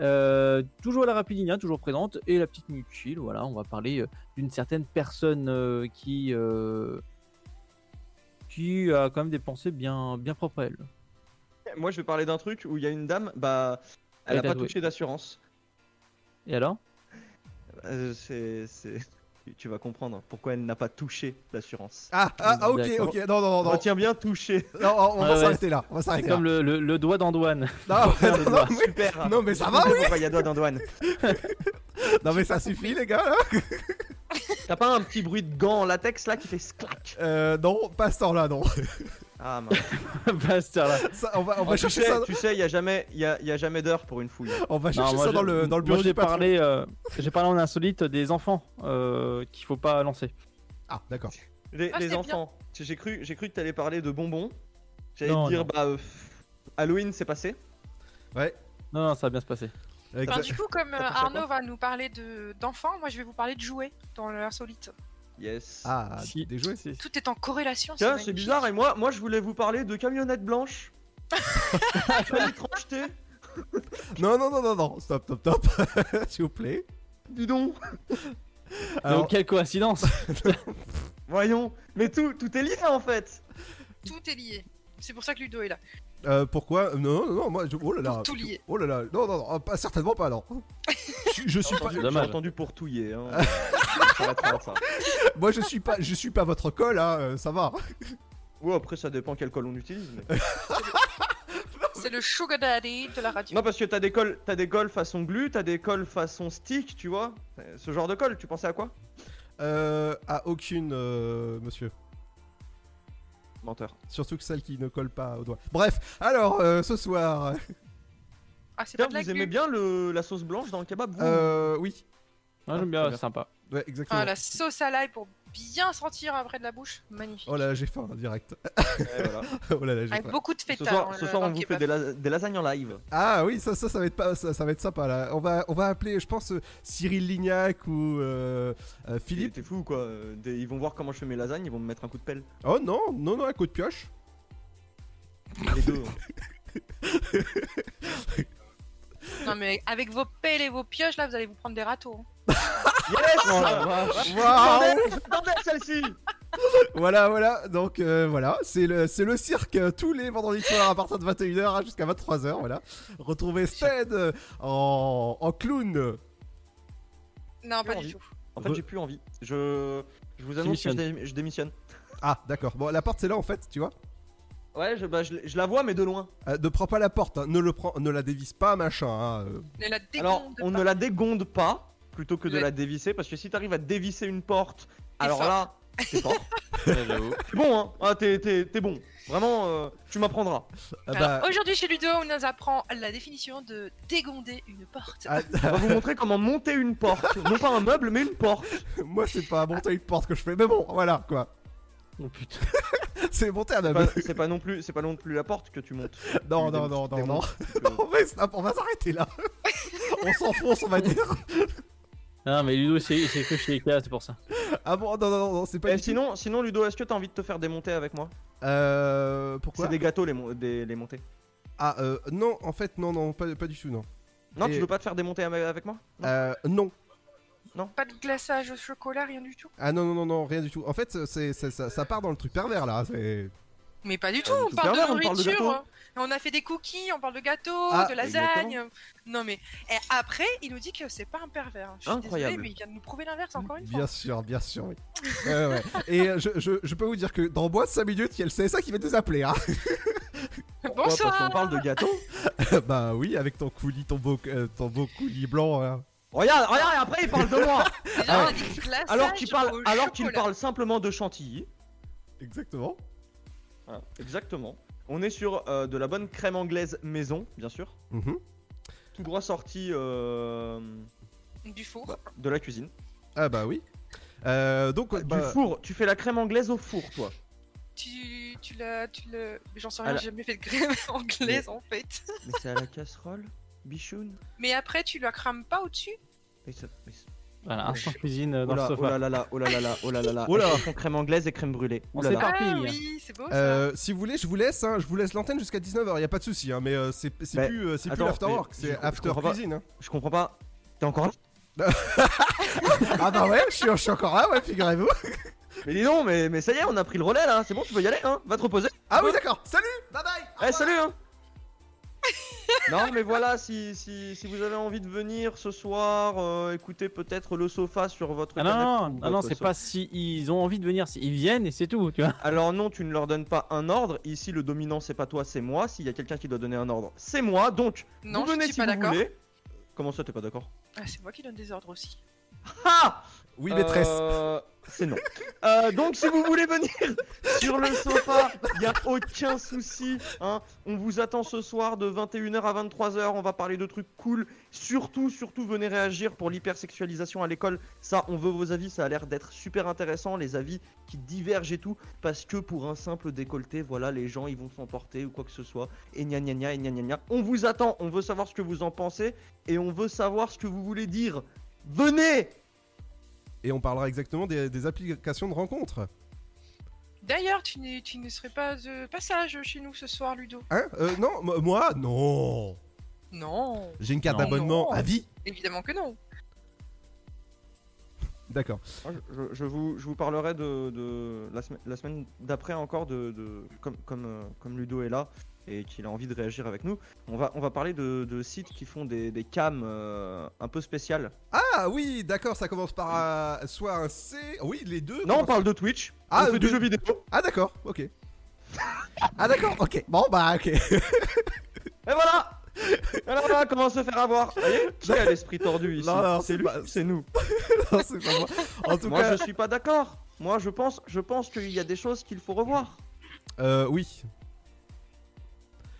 [SPEAKER 22] Euh, toujours la Rapidinia, toujours présente, et la petite minute chill. Voilà, on va parler euh, d'une certaine personne euh, qui qui a quand même des pensées bien bien propres à elle.
[SPEAKER 24] Moi, je vais parler d'un truc où il y a une dame, bah, elle
[SPEAKER 22] Elle
[SPEAKER 24] a
[SPEAKER 22] t'a
[SPEAKER 24] pas touché d'assurance.
[SPEAKER 22] Et alors?
[SPEAKER 24] Euh, c'est, tu- vas comprendre pourquoi elle n'a pas touché l'assurance.
[SPEAKER 1] Ah, ah, ah, ok, ok, non, non, non, non.
[SPEAKER 24] Retiens bien touché.
[SPEAKER 1] Non, on, va
[SPEAKER 22] ouais.
[SPEAKER 1] s'arrêter là, on va
[SPEAKER 22] C'est
[SPEAKER 1] s'arrêter là.
[SPEAKER 22] comme le, le- le doigt d'Antoine.
[SPEAKER 1] Non, non, mais-
[SPEAKER 24] Super.
[SPEAKER 1] non, mais ça va, oui.
[SPEAKER 24] Pourquoi il y a doigt dans douane
[SPEAKER 1] non mais ça suffit les gars là.
[SPEAKER 24] T'as pas un petit bruit de gant en latex là qui fait sclac
[SPEAKER 1] Euh, non, pas ce temps là, non.
[SPEAKER 24] Ah mince.
[SPEAKER 22] Bastard là.
[SPEAKER 1] Ça, on va, on va
[SPEAKER 24] Oh, tu
[SPEAKER 1] chercher
[SPEAKER 24] sais,
[SPEAKER 1] ça.
[SPEAKER 24] tu sais, il y a jamais, il y a, il y a jamais d'heure pour une fouille.
[SPEAKER 1] On va
[SPEAKER 22] Non,
[SPEAKER 1] chercher
[SPEAKER 22] moi,
[SPEAKER 1] ça dans le, dans le
[SPEAKER 22] moi,
[SPEAKER 1] bureau
[SPEAKER 22] j'ai parlé, euh, j'ai parlé en insolite des enfants euh, qu'il faut pas lancer.
[SPEAKER 1] Ah, d'accord.
[SPEAKER 24] Les,
[SPEAKER 23] Ah,
[SPEAKER 24] les enfants, j'ai cru, j'ai cru que t'allais parler de bonbons. J'allais te dire,
[SPEAKER 22] non.
[SPEAKER 24] bah, euh, Halloween c'est passé.
[SPEAKER 1] Ouais.
[SPEAKER 22] Non, non, ça va bien se passer.
[SPEAKER 23] Enfin, du coup, comme euh, Arnaud va nous parler de- d'enfants, moi je vais vous parler de jouets dans l'insolite.
[SPEAKER 24] Yes.
[SPEAKER 1] Ah,
[SPEAKER 22] Si.
[SPEAKER 1] des jouets.
[SPEAKER 22] C'est-
[SPEAKER 23] Tout est en corrélation.
[SPEAKER 24] Tiens, c'est bizarre. Et moi, moi, je voulais vous parler de camionnettes blanches. tu as trancheté
[SPEAKER 1] Non, non, non, non, non. Stop, stop, stop. S'il vous plaît.
[SPEAKER 24] Dis donc.
[SPEAKER 1] Alors,
[SPEAKER 22] Donc quelle coïncidence
[SPEAKER 24] Voyons. Mais tout, tout est lié en fait.
[SPEAKER 23] Tout est lié. C'est pour ça que Ludo est là.
[SPEAKER 1] Euh, pourquoi? Non, non, non, moi, je... oh là là.
[SPEAKER 23] Pour tout lier.
[SPEAKER 1] Oh là là. Non, non, non, pas, certainement pas, non. je, je suis pas.
[SPEAKER 24] J'ai entendu pour touiller. Hein.
[SPEAKER 1] Moi, je suis pas, je suis pas votre col, hein. euh, Ça va.
[SPEAKER 24] Ouais, après, ça dépend quel col on utilise. mais-
[SPEAKER 23] C'est le sugar daddy de la radio.
[SPEAKER 24] Non, parce que t'as des cols, t'as des cols façon glue, t'as des cols façon stick, tu vois. Euh, Ce genre de colle, tu pensais à quoi?
[SPEAKER 1] Euh, à aucune, euh, monsieur.
[SPEAKER 24] Menteur.
[SPEAKER 1] Surtout que celle qui ne colle pas au doigt. Bref, alors, euh, ce soir.
[SPEAKER 23] Ah, c'est
[SPEAKER 24] Tiens,
[SPEAKER 23] pas de la
[SPEAKER 24] vous aimez bien le, la sauce blanche dans le kebab vous
[SPEAKER 1] Euh, oui.
[SPEAKER 22] Ah, J'aime bien,
[SPEAKER 24] très
[SPEAKER 22] c'est
[SPEAKER 24] bien.
[SPEAKER 22] sympa.
[SPEAKER 1] Ouais, exactement.
[SPEAKER 23] Ah, la sauce à l'ail pour bien sentir après de la bouche. Magnifique.
[SPEAKER 1] Oh là là, j'ai faim, direct.
[SPEAKER 24] Ouais, voilà.
[SPEAKER 1] oh là là, j'ai
[SPEAKER 23] Avec
[SPEAKER 1] faim.
[SPEAKER 23] beaucoup de
[SPEAKER 24] Ce
[SPEAKER 23] feta.
[SPEAKER 24] soir,
[SPEAKER 23] dans
[SPEAKER 24] ce soir on vous fait des, la- des lasagnes en live.
[SPEAKER 1] Ah oui, ça, ça, ça va être pas, ça, ça va être sympa là. On va, on va appeler, je pense, euh, Cyril Lignac ou euh, euh,
[SPEAKER 24] Philippe, t'es fou quoi. des- ils vont voir comment je fais mes lasagnes, ils vont me mettre un coup de pelle.
[SPEAKER 1] Oh non, non, non, un coup de pioche.
[SPEAKER 24] Les deux.
[SPEAKER 23] Non, mais avec vos pelles et vos pioches, là, vous allez vous prendre des râteaux. hein.
[SPEAKER 24] Yes
[SPEAKER 22] Oh la vache.
[SPEAKER 1] Waouh
[SPEAKER 24] J'attendais celle-ci
[SPEAKER 1] Voilà, voilà. Donc euh, voilà, c'est le, c'est le cirque euh, tous les vendredis soirs à partir de 21h hein, jusqu'à 23h. Voilà. Retrouvez Stead euh, en, en clown.
[SPEAKER 23] Non, pas du tout.
[SPEAKER 24] En fait,
[SPEAKER 1] Re-
[SPEAKER 24] j'ai plus envie. Je, je vous annonce que je, dé- je démissionne.
[SPEAKER 1] Ah, d'accord. Bon, la porte c'est là en fait, tu vois.
[SPEAKER 24] Ouais, je, bah, je, je la vois, mais de loin.
[SPEAKER 1] Euh, ne prends pas la porte, hein. ne le prends, ne la dévisse pas, machin. hein, euh.
[SPEAKER 23] Ne la
[SPEAKER 24] Alors, on
[SPEAKER 23] pas.
[SPEAKER 24] ne la dégonde pas. plutôt que de
[SPEAKER 23] Ouais.
[SPEAKER 24] la dévisser. Parce que si t'arrives à dévisser une porte, alors
[SPEAKER 23] fort.
[SPEAKER 24] là, t'es fort. T'es bon, hein Ah, t'es, bon. Vraiment, euh, tu m'apprendras.
[SPEAKER 1] Ah bah,
[SPEAKER 23] Aujourd'hui chez Ludo, on nous apprend la définition de dégonder une porte.
[SPEAKER 1] ah,
[SPEAKER 24] On va vous montrer comment monter une porte. Non pas un meuble, mais une porte.
[SPEAKER 1] moi, c'est pas monter une porte que je fais, mais bon, voilà quoi.
[SPEAKER 22] Oh putain.
[SPEAKER 1] C'est monter un
[SPEAKER 24] pas, c'est pas non plus, c'est pas non plus la porte que tu montes.
[SPEAKER 1] Non,
[SPEAKER 24] Tu
[SPEAKER 1] non, non, non, non. on va, stop, on va s'arrêter là. on s'enfonce, on va dire.
[SPEAKER 22] Ah, mais Ludo, c'est que chez Ikea, c'est pour ça.
[SPEAKER 1] Ah bon, non, non, non, non, c'est pas
[SPEAKER 24] Eh,
[SPEAKER 1] du tout.
[SPEAKER 24] sinon, sinon, Ludo, est-ce que t'as envie de te faire démonter avec moi?
[SPEAKER 1] Euh. Pourquoi?
[SPEAKER 24] C'est des gâteaux les, des- les monter.
[SPEAKER 1] Ah, euh, non, en fait, non, non, pas, pas du tout, non.
[SPEAKER 24] Non,
[SPEAKER 1] Et-
[SPEAKER 24] tu veux pas te faire démonter avec avec moi?
[SPEAKER 1] Euh, non.
[SPEAKER 23] Pas de glaçage au chocolat, rien du tout.
[SPEAKER 1] Ah non, non, non, non, rien du tout. En fait, c'est, ça, ça part dans le truc pervers là.
[SPEAKER 23] Mais pas du tout,
[SPEAKER 24] du
[SPEAKER 23] on
[SPEAKER 24] tout
[SPEAKER 23] parle
[SPEAKER 24] pervers,
[SPEAKER 23] de
[SPEAKER 24] on parle de
[SPEAKER 23] nourriture.
[SPEAKER 24] gâteau.
[SPEAKER 23] hein. On a fait des cookies, on parle de gâteaux,
[SPEAKER 1] Ah,
[SPEAKER 23] de lasagne. Non mais et après, il nous dit que c'est pas un pervers. Je suis
[SPEAKER 24] Incroyable.
[SPEAKER 23] désolée, mais il vient de nous prouver l'inverse encore une fois.
[SPEAKER 1] Bien sûr, bien sûr, oui. Ouais. Et euh, je, je, je peux vous dire que dans moins de 5 minutes, il y a le CSA qui va nous appeler. Hein.
[SPEAKER 24] Parce qu'on parle de gâteaux.
[SPEAKER 1] bah oui, avec ton coulis, ton beau, euh, ton beau coulis blanc. hein.
[SPEAKER 24] Regarde, regarde, et après il parle de moi.
[SPEAKER 23] Déjà, on a dit glaçage
[SPEAKER 24] alors qu'il parle,
[SPEAKER 23] au
[SPEAKER 24] alors qu'il
[SPEAKER 23] chocolat.
[SPEAKER 24] parle simplement de chantilly.
[SPEAKER 1] Exactement.
[SPEAKER 24] Voilà, exactement. On est sur euh, de la bonne crème anglaise maison, bien sûr.
[SPEAKER 1] Mhm.
[SPEAKER 24] Tout droit sorti euh,
[SPEAKER 23] Du four.
[SPEAKER 24] de la cuisine.
[SPEAKER 1] Ah bah oui. Euh, donc,
[SPEAKER 24] Du
[SPEAKER 1] bah,
[SPEAKER 24] four. Tu fais la crème anglaise au four, toi.
[SPEAKER 23] Tu, tu l'as, tu le, j'en sais rien,
[SPEAKER 24] la-
[SPEAKER 23] j'ai jamais fait de crème anglaise en fait.
[SPEAKER 24] Mais c'est à la casserole, bichoun.
[SPEAKER 23] Mais après, tu la crames pas au-dessus?
[SPEAKER 24] Mais ça- mais ça-
[SPEAKER 22] Voilà, instant cuisine euh,
[SPEAKER 24] Oh
[SPEAKER 22] dans le
[SPEAKER 24] là, oh
[SPEAKER 22] sofa.
[SPEAKER 24] là là là, oh là là là, oh là là là.
[SPEAKER 1] Oh là.
[SPEAKER 24] Crème anglaise et crème brûlée.
[SPEAKER 22] On
[SPEAKER 24] Ouh là
[SPEAKER 22] sait
[SPEAKER 24] là.
[SPEAKER 23] Ah oui, c'est beau ça.
[SPEAKER 1] euh, si vous voulez, je vous laisse. Hein, je vous laisse l'antenne jusqu'à 19h. Y a pas de souci. Hein, mais euh, c'est, plus, euh, c'est plus l'afterwork, c'est
[SPEAKER 24] je- je
[SPEAKER 1] after
[SPEAKER 24] comprends pas.
[SPEAKER 1] cuisine. Hein.
[SPEAKER 24] Je comprends pas. T'es encore là?
[SPEAKER 1] Ah bah ouais, je suis, je suis encore là, ouais, figurez-vous.
[SPEAKER 24] Mais dis donc, mais, mais ça y est, on a pris le relais là. C'est bon, tu peux y aller, hein. Va te reposer.
[SPEAKER 1] Ah oui, d'accord. Salut, bye bye.
[SPEAKER 24] Eh, salut, hein. Non, mais voilà, si, si, si vous avez envie de venir ce soir, euh, écoutez peut-être le sofa sur votre
[SPEAKER 22] Ah non, non, non, c'est pas si ils ont envie de venir, si ils viennent et c'est tout, tu vois.
[SPEAKER 24] Alors non, tu ne leur donnes pas un ordre. Ici, le dominant, c'est pas toi, c'est moi. S'il y a quelqu'un qui doit donner un ordre, c'est moi. Donc,
[SPEAKER 23] Non,
[SPEAKER 24] vous
[SPEAKER 23] je suis
[SPEAKER 24] si
[SPEAKER 23] pas
[SPEAKER 24] vous
[SPEAKER 23] d'accord.
[SPEAKER 24] voulez. Comment ça, t'es pas d'accord?
[SPEAKER 23] Ah, c'est moi qui donne des ordres aussi.
[SPEAKER 24] Ah
[SPEAKER 1] Oui, maîtresse.
[SPEAKER 24] Euh, C'est non. Euh, donc si vous voulez venir sur le sofa, il y a aucun souci. Hein. On vous attend ce soir de 21h à 23h. On va parler de trucs cool. Surtout, surtout, venez réagir pour l'hypersexualisation à l'école. Ça, on veut vos avis. Ça a l'air d'être super intéressant. Les avis qui divergent et tout. Parce que pour un simple décolleté, voilà, les gens ils vont s'emporter ou quoi que ce soit. Et gna gna gna et gna gna gna. On vous attend. On veut savoir ce que vous en pensez. Et on veut savoir ce que vous voulez dire. Venez
[SPEAKER 1] Et on parlera exactement des, des applications de rencontres.
[SPEAKER 23] D'ailleurs, tu, ne serais pas de passage chez nous ce soir, Ludo
[SPEAKER 1] Hein Euh, Non, mo- moi, non.
[SPEAKER 23] Non.
[SPEAKER 1] J'ai une carte d'abonnement à vie.
[SPEAKER 23] Évidemment que non.
[SPEAKER 1] D'accord.
[SPEAKER 24] Je, je- je vous, je vous parlerai de, de la, semaine- la semaine d'après encore de, de- comme, comme, euh, comme Ludo est là et qu'il a envie de réagir avec nous. On va, on va parler de, de sites qui font des, des cams euh, un peu spéciales.
[SPEAKER 1] Ah oui, d'accord, ça commence par euh, soit un C. Oui, les deux.
[SPEAKER 24] Non, on parle de Twitch.
[SPEAKER 1] Ah,
[SPEAKER 24] on fait
[SPEAKER 1] de-
[SPEAKER 24] du jeu vidéo.
[SPEAKER 1] Ah d'accord, ok. ah d'accord, ok. Bon bah ok.
[SPEAKER 24] Et voilà Alors voilà comment se faire avoir? Vous voyez? Qui a l'esprit tordu ici?
[SPEAKER 1] Non, non,
[SPEAKER 24] c'est
[SPEAKER 1] c'est
[SPEAKER 24] lui,
[SPEAKER 1] pas-
[SPEAKER 24] c'est nous.
[SPEAKER 1] non, c'est pas moi. En tout
[SPEAKER 24] Moi,
[SPEAKER 1] cas,
[SPEAKER 24] je suis pas d'accord. Moi, je pense, je pense qu'il y a des choses qu'il faut revoir.
[SPEAKER 1] euh, oui.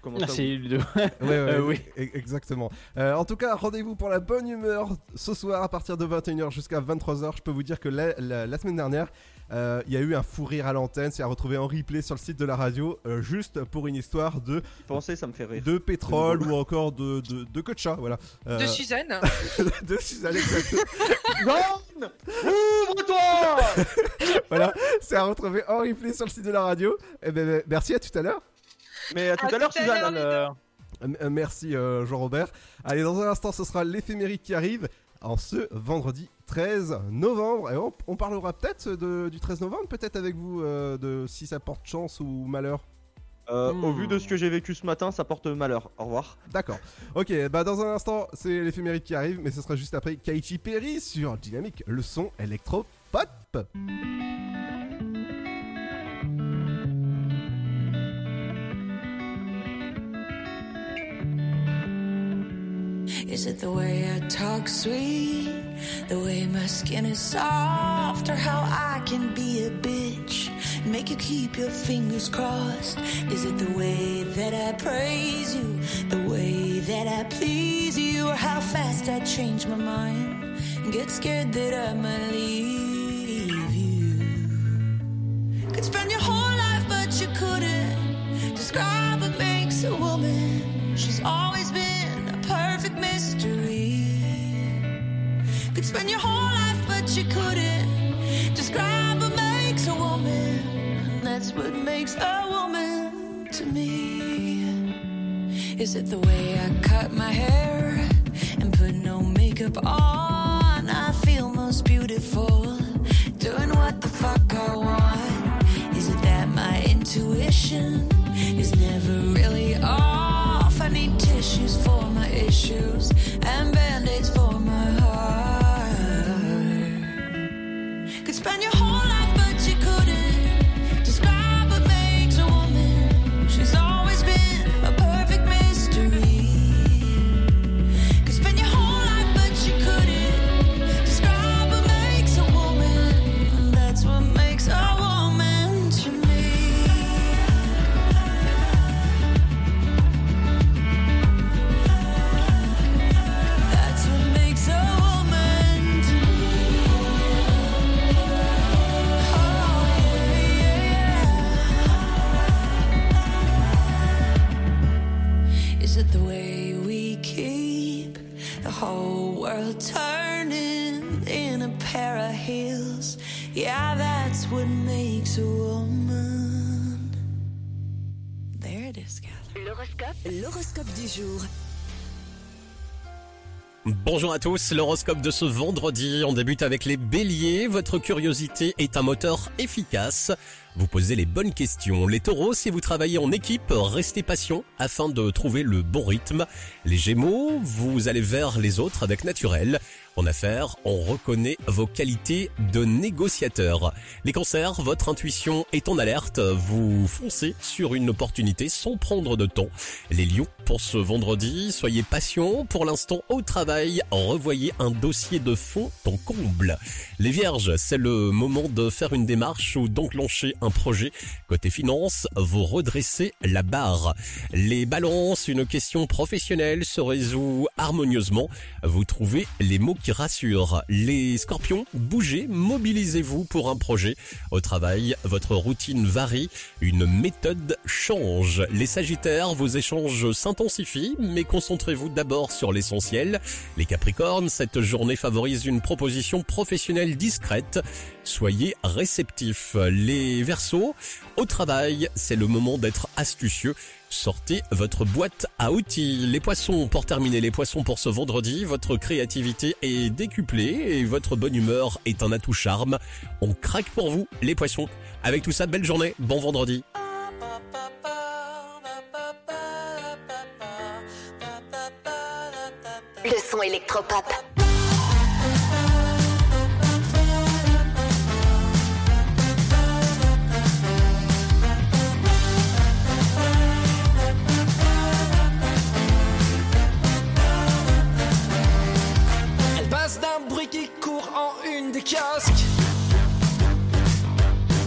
[SPEAKER 24] Comment
[SPEAKER 22] Ah,
[SPEAKER 24] ça
[SPEAKER 22] c'est
[SPEAKER 24] oui
[SPEAKER 22] Ludo.
[SPEAKER 1] Ouais, ouais,
[SPEAKER 22] Euh,
[SPEAKER 1] oui,
[SPEAKER 22] oui.
[SPEAKER 1] exactement. Euh, en tout cas, rendez-vous pour la bonne humeur ce soir à partir de 21h jusqu'à 23h. Je peux vous dire que la, la- la semaine dernière, euh, il y a eu un fou rire à l'antenne. C'est à retrouver en replay sur le site de la radio, euh, juste pour une histoire de,
[SPEAKER 24] Pensez, ça me fait rire.
[SPEAKER 1] de pétrole ou encore de, de, de chat. Voilà. Euh,
[SPEAKER 23] De Suzanne.
[SPEAKER 1] de Suzanne, exactement.
[SPEAKER 24] John Ouvre-toi
[SPEAKER 1] voilà, c'est à retrouver en replay sur le site de la radio. Et ben, merci à tout à l'heure.
[SPEAKER 24] Mais à tout à l'heure, Suzanne.
[SPEAKER 22] Alors,
[SPEAKER 1] Euh, euh, merci euh, Jean-Robert. Allez, dans un instant, ce sera l'éphémérique qui arrive en ce vendredi 13 novembre. Et on, on parlera peut-être du 13 novembre, peut-être avec vous, euh, de si ça porte chance ou malheur.
[SPEAKER 24] Euh, Au
[SPEAKER 22] Hmm.
[SPEAKER 24] vu de ce que j'ai vécu ce matin, ça porte malheur. Au revoir.
[SPEAKER 1] D'accord. Ok, bah dans un instant, c'est l'éphémérique qui arrive, mais ce sera juste après Kaichi Perry sur Dynamique, le son électro-pop.
[SPEAKER 15] Is it the way I talk sweet?
[SPEAKER 2] The way my skin is soft, or how I can be a bitch make you keep your fingers crossed. Is it the way that I praise you, the way that I please you, or how fast I change my mind and get scared that I might leave you? Could spend your whole life, but you couldn't describe what makes a woman. She's always perfect mystery. Could spend your whole life, but you couldn't describe what makes a woman. That's what makes a woman to me. Is it the way I cut my hair and put no makeup on? I feel most beautiful doing what the fuck I want. Is it that my intuition is never really off? tissues and band-aids for my heart. Could spend your whole Yeah, that's what makes a woman. There it is,
[SPEAKER 14] L'horoscope. L'horoscope du jour.
[SPEAKER 25] Bonjour à tous, l'horoscope de ce vendredi, on débute avec les béliers, votre curiosité est un moteur efficace, vous posez les bonnes questions. Les taureaux, si vous travaillez en équipe, restez patient afin de trouver le bon rythme. Les gémeaux, vous allez vers les autres avec naturel. En affaires, on reconnaît vos qualités de négociateur. Les cancers, votre intuition est en alerte, vous foncez sur une opportunité sans prendre de temps. Les lions, pour ce vendredi, soyez patients. Pour l'instant, au travail, revoyez un dossier de fond en comble. Les vierges, c'est le moment de faire une démarche ou d'enclencher un projet. Côté finance, vous redressez la barre. Les balances, une question professionnelle se résout harmonieusement. Vous trouvez les mots qui rassurent. Les scorpions, bougez, mobilisez-vous pour un projet. Au travail, votre routine varie, une méthode change. Les sagittaires, vos échanges s'intensifient, mais concentrez-vous d'abord sur l'essentiel. Les capricornes, cette journée favorise une proposition professionnelle discrète. Soyez réceptifs. Les versos, au travail, c'est le moment d'être astucieux. Sortez votre boîte à outils. Les poissons, pour terminer les poissons pour ce vendredi, votre créativité est décuplée et votre bonne humeur est un atout charme. On craque pour vous, les poissons. Avec tout ça, belle journée, bon vendredi.
[SPEAKER 14] Le son électropop.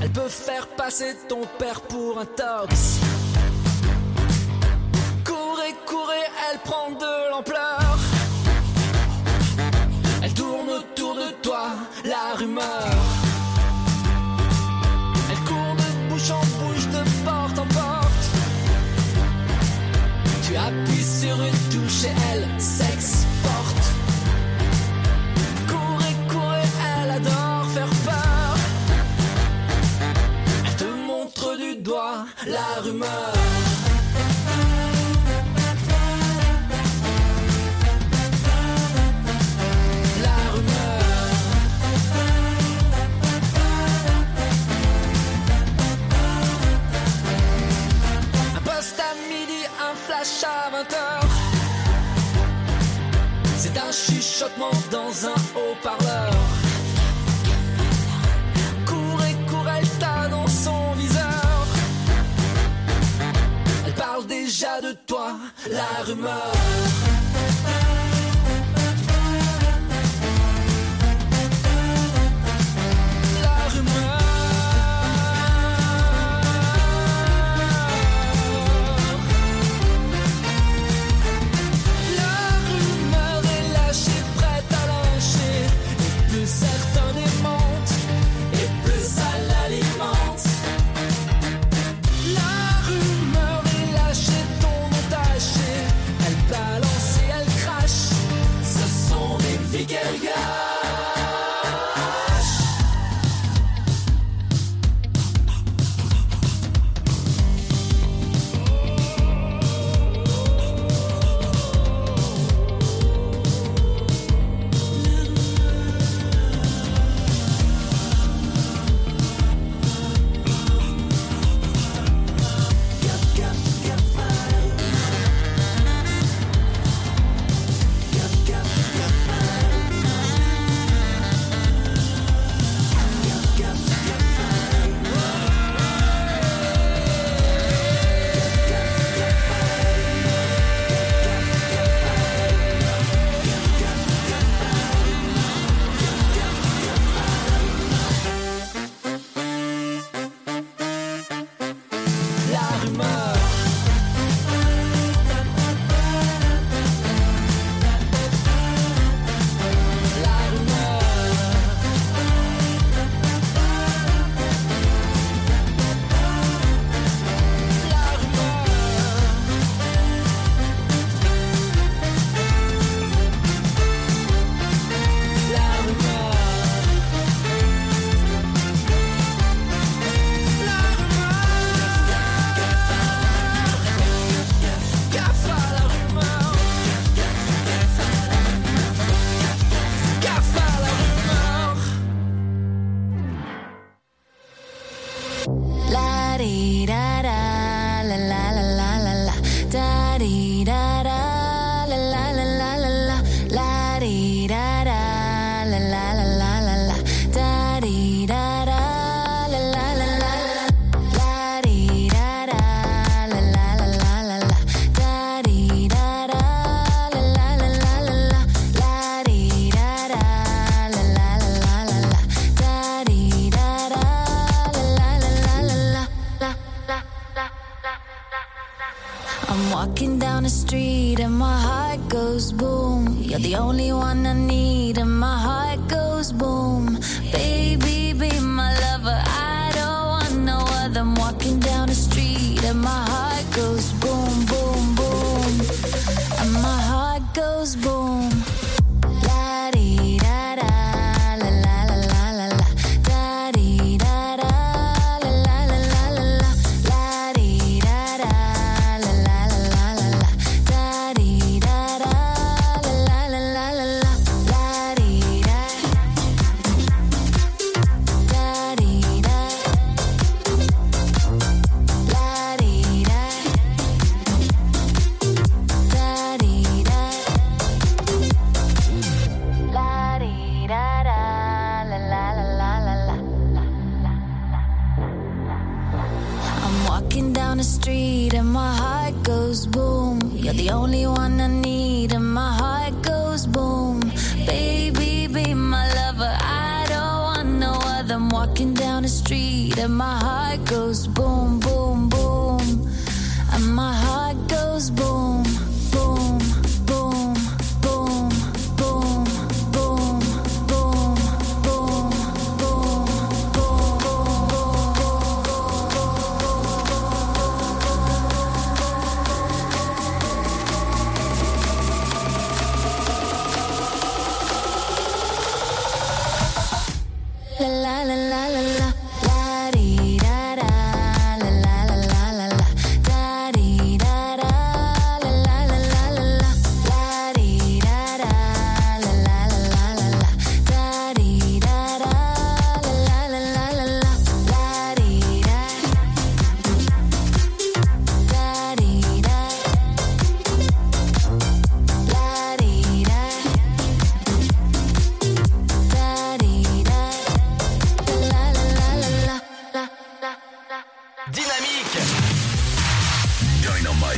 [SPEAKER 26] Elle peut faire passer ton père pour un tox. Courez, courez, elle prend de l'ampleur. Elle tourne autour de toi, la rumeur. Elle court de bouche en bouche, de porte en porte. Tu appuies sur une touche et elle s'exporte. La rumeur. La rumeur. Un poste à midi, un flash à 20h. C'est un chuchotement dans un haut-parleur. La rumeur.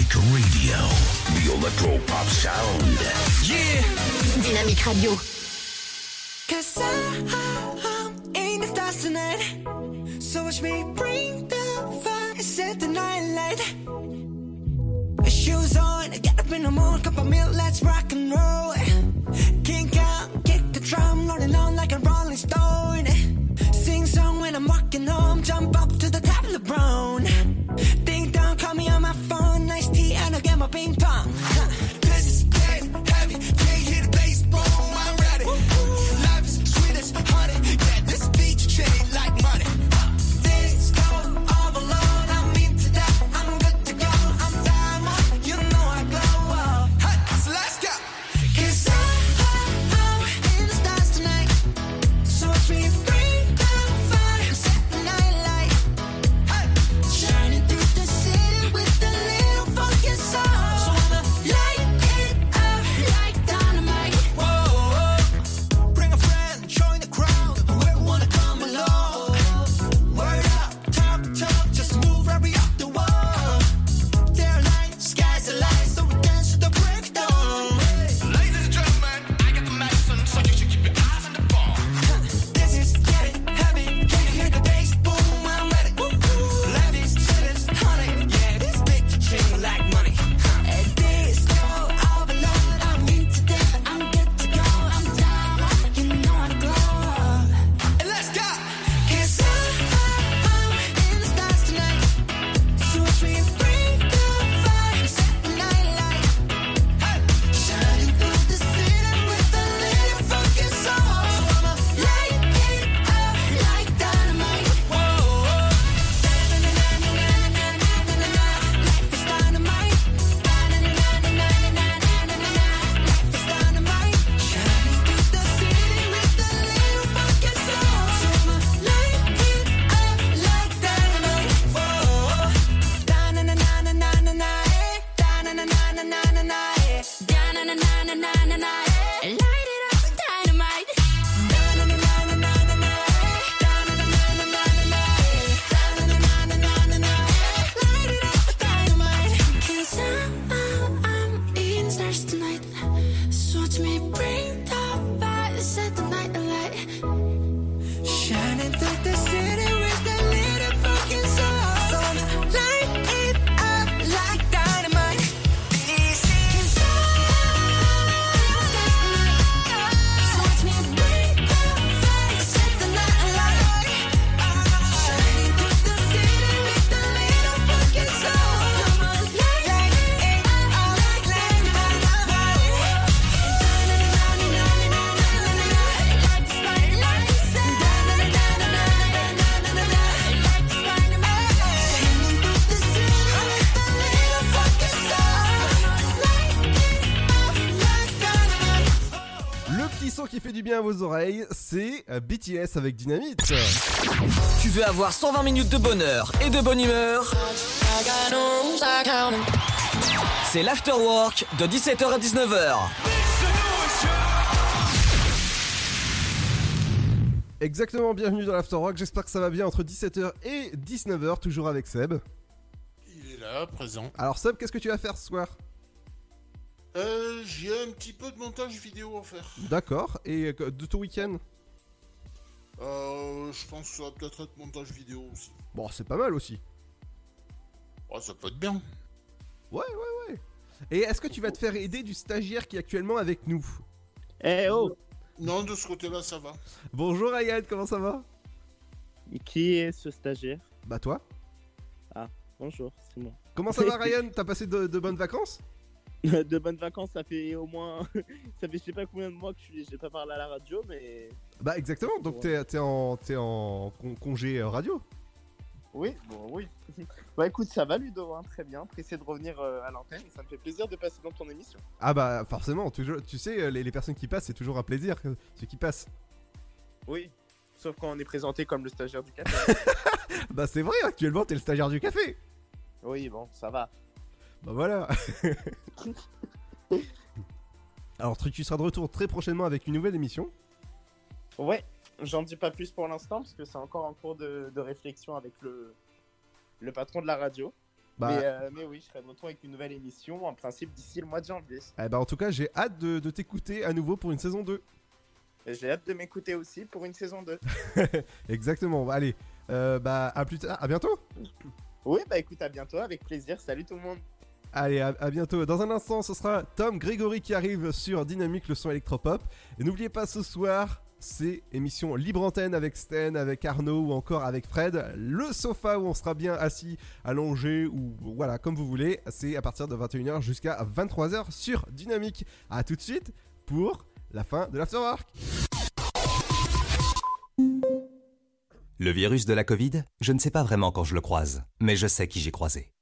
[SPEAKER 27] Dynamic Radio, the electro pop sound.
[SPEAKER 21] Yeah.
[SPEAKER 14] Dynamic Radio.
[SPEAKER 19] Cause I, am in the stars tonight. So watch me bring the fire, set the night light. Shoes on, get up in the morning, cup of milk, let's rock and roll. Kink out, kick the drum, rolling on like a rolling stone. Sing song when I'm walking home, jump up to the top of the brown.
[SPEAKER 1] popping oreilles, c'est euh, BTS avec Dynamite.
[SPEAKER 2] Tu veux avoir 120 minutes de bonheur et de bonne humeur? C'est l'afterwork de 17h à 19h.
[SPEAKER 1] Exactement, bienvenue dans l'Afterrock, j'espère que ça va bien entre 17h et 19h, toujours avec Seb.
[SPEAKER 7] Il est là, présent.
[SPEAKER 1] Alors Seb, qu'est-ce que tu vas faire ce soir?
[SPEAKER 7] Euh, j'ai un petit peu de montage vidéo à faire.
[SPEAKER 1] D'accord, et euh, de ton week-end
[SPEAKER 7] Euh, je pense que ça va peut-être être montage vidéo aussi.
[SPEAKER 1] Bon, c'est pas mal aussi.
[SPEAKER 7] Ouais, ça peut être bien.
[SPEAKER 1] Ouais, ouais, ouais. Et est-ce que tu vas te faire aider du stagiaire qui est actuellement avec nous
[SPEAKER 28] Eh oh
[SPEAKER 7] Non, de ce côté-là, ça va.
[SPEAKER 1] Bonjour Ryan, comment ça va?
[SPEAKER 28] Et Qui est ce stagiaire?
[SPEAKER 1] Bah toi
[SPEAKER 28] Ah, bonjour, c'est moi.
[SPEAKER 1] Comment ça va Ryan? T'as passé de, de bonnes vacances?
[SPEAKER 28] De bonnes vacances, ça fait au moins. ça fait je sais pas combien de mois que je j'ai pas parlé à la radio, mais.
[SPEAKER 1] Bah exactement, donc t'es t'es en, t'es en con- congé euh, radio
[SPEAKER 28] Oui, bon, oui. bah écoute, ça va Ludo, hein, très bien. Pressé de revenir euh, à l'antenne, ça me fait plaisir de passer dans ton émission.
[SPEAKER 1] Ah bah forcément, toujours, tu sais, euh, les, les personnes qui passent, c'est toujours un plaisir, ceux qui passent.
[SPEAKER 28] Oui, sauf quand on est présenté comme le stagiaire du café.
[SPEAKER 1] Bah c'est vrai, actuellement t'es le stagiaire du café
[SPEAKER 28] oui, bon, ça va.
[SPEAKER 1] Bah voilà Alors tu tu seras de retour très prochainement avec une nouvelle émission.
[SPEAKER 28] Ouais, j'en dis pas plus pour l'instant parce que c'est encore en cours de, de réflexion avec le, le patron de la radio.
[SPEAKER 1] Bah-
[SPEAKER 28] Mais, euh, mais oui, je serai de retour avec une nouvelle émission, en principe d'ici le mois de janvier.
[SPEAKER 1] Eh bah en tout cas j'ai hâte de, de t'écouter à nouveau pour une saison 2.
[SPEAKER 28] Et J'ai hâte de m'écouter aussi pour une saison 2.
[SPEAKER 1] Exactement, allez, euh, bah à plus tard, à bientôt
[SPEAKER 28] Oui, bah écoute, à bientôt, avec plaisir. Salut tout le monde.
[SPEAKER 1] Allez, à, bientôt. Dans un instant, ce sera Tom Grégory qui arrive sur Dynamique, le son électropop. Et n'oubliez pas ce soir, c'est émission libre antenne avec Sten, avec Arnaud ou encore avec Fred. Le sofa où on sera bien assis, allongé ou voilà, comme vous voulez. C'est à partir de 21h jusqu'à 23h sur Dynamique. À tout de suite pour la fin de l'Afterwork.
[SPEAKER 9] Le virus de la Covid, je ne sais pas vraiment quand je le croise, mais je sais qui j'ai croisé.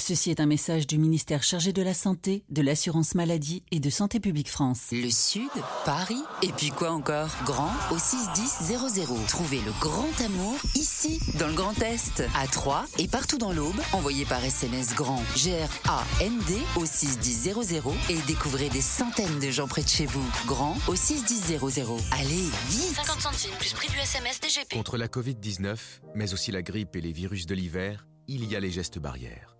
[SPEAKER 10] Ceci est un message du ministère chargé de la Santé, de l'Assurance Maladie et de Santé Publique France.
[SPEAKER 11] Le Sud, Paris, et puis quoi encore? Grand au 61000. Trouvez le grand amour ici, dans le Grand Est, à Troyes et partout dans l'Aube. Envoyez par SMS grand G-R-A-N-D au 61000 et découvrez des centaines de gens près de chez vous. Grand au 61000. Allez, vite
[SPEAKER 12] 50 centimes plus prix du SMS DGP.
[SPEAKER 8] Contre la Covid-19, mais aussi la grippe et les virus de l'hiver, il y a les gestes barrières.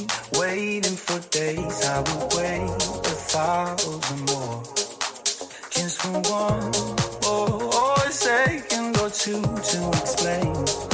[SPEAKER 21] days. I would wait a thousand more. Just for one or, or a second or two to explain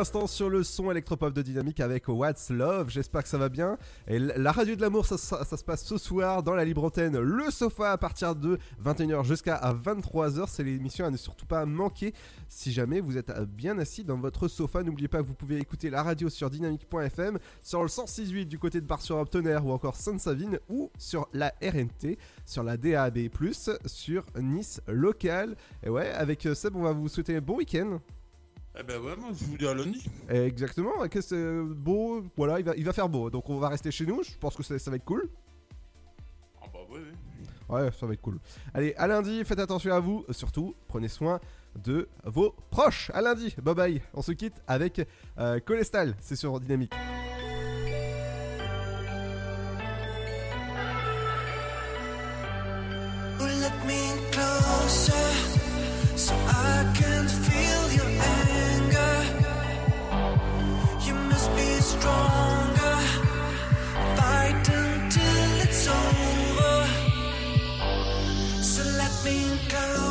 [SPEAKER 1] l'instant sur le son électropop de Dynamique avec What's Love. J'espère que ça va bien. Et la radio de l'amour, ça, se passe ce soir dans la libre antenne. Le sofa à partir de 21h jusqu'à 23h. C'est l'émission à ne surtout pas manquer. Si jamais vous êtes euh, bien assis dans votre sofa, n'oubliez pas que vous pouvez écouter la radio sur dynamique.fm, sur le 106.8 du côté de Bar-sur-Aube Tonnerre ou encore Sainte-Savine ou sur la RNT, sur la DAB+, sur Nice local. Et ouais, avec euh, Seb, on va vous souhaiter un bon week-end.
[SPEAKER 7] Eh ben ouais, moi je vous dis à lundi.
[SPEAKER 1] Exactement, qu'est-ce que beau, voilà, il va, il va faire beau, donc on va rester chez nous, je pense que ça, ça va être cool.
[SPEAKER 7] Ah bah ouais, ouais.
[SPEAKER 1] Ouais, ça va être cool. Allez, à lundi, faites attention à vous, surtout, prenez soin de vos proches. À lundi, bye bye, on se quitte avec euh, Colestal, c'est sur Dynamique.
[SPEAKER 19] Me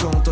[SPEAKER 29] quand
[SPEAKER 26] j'ai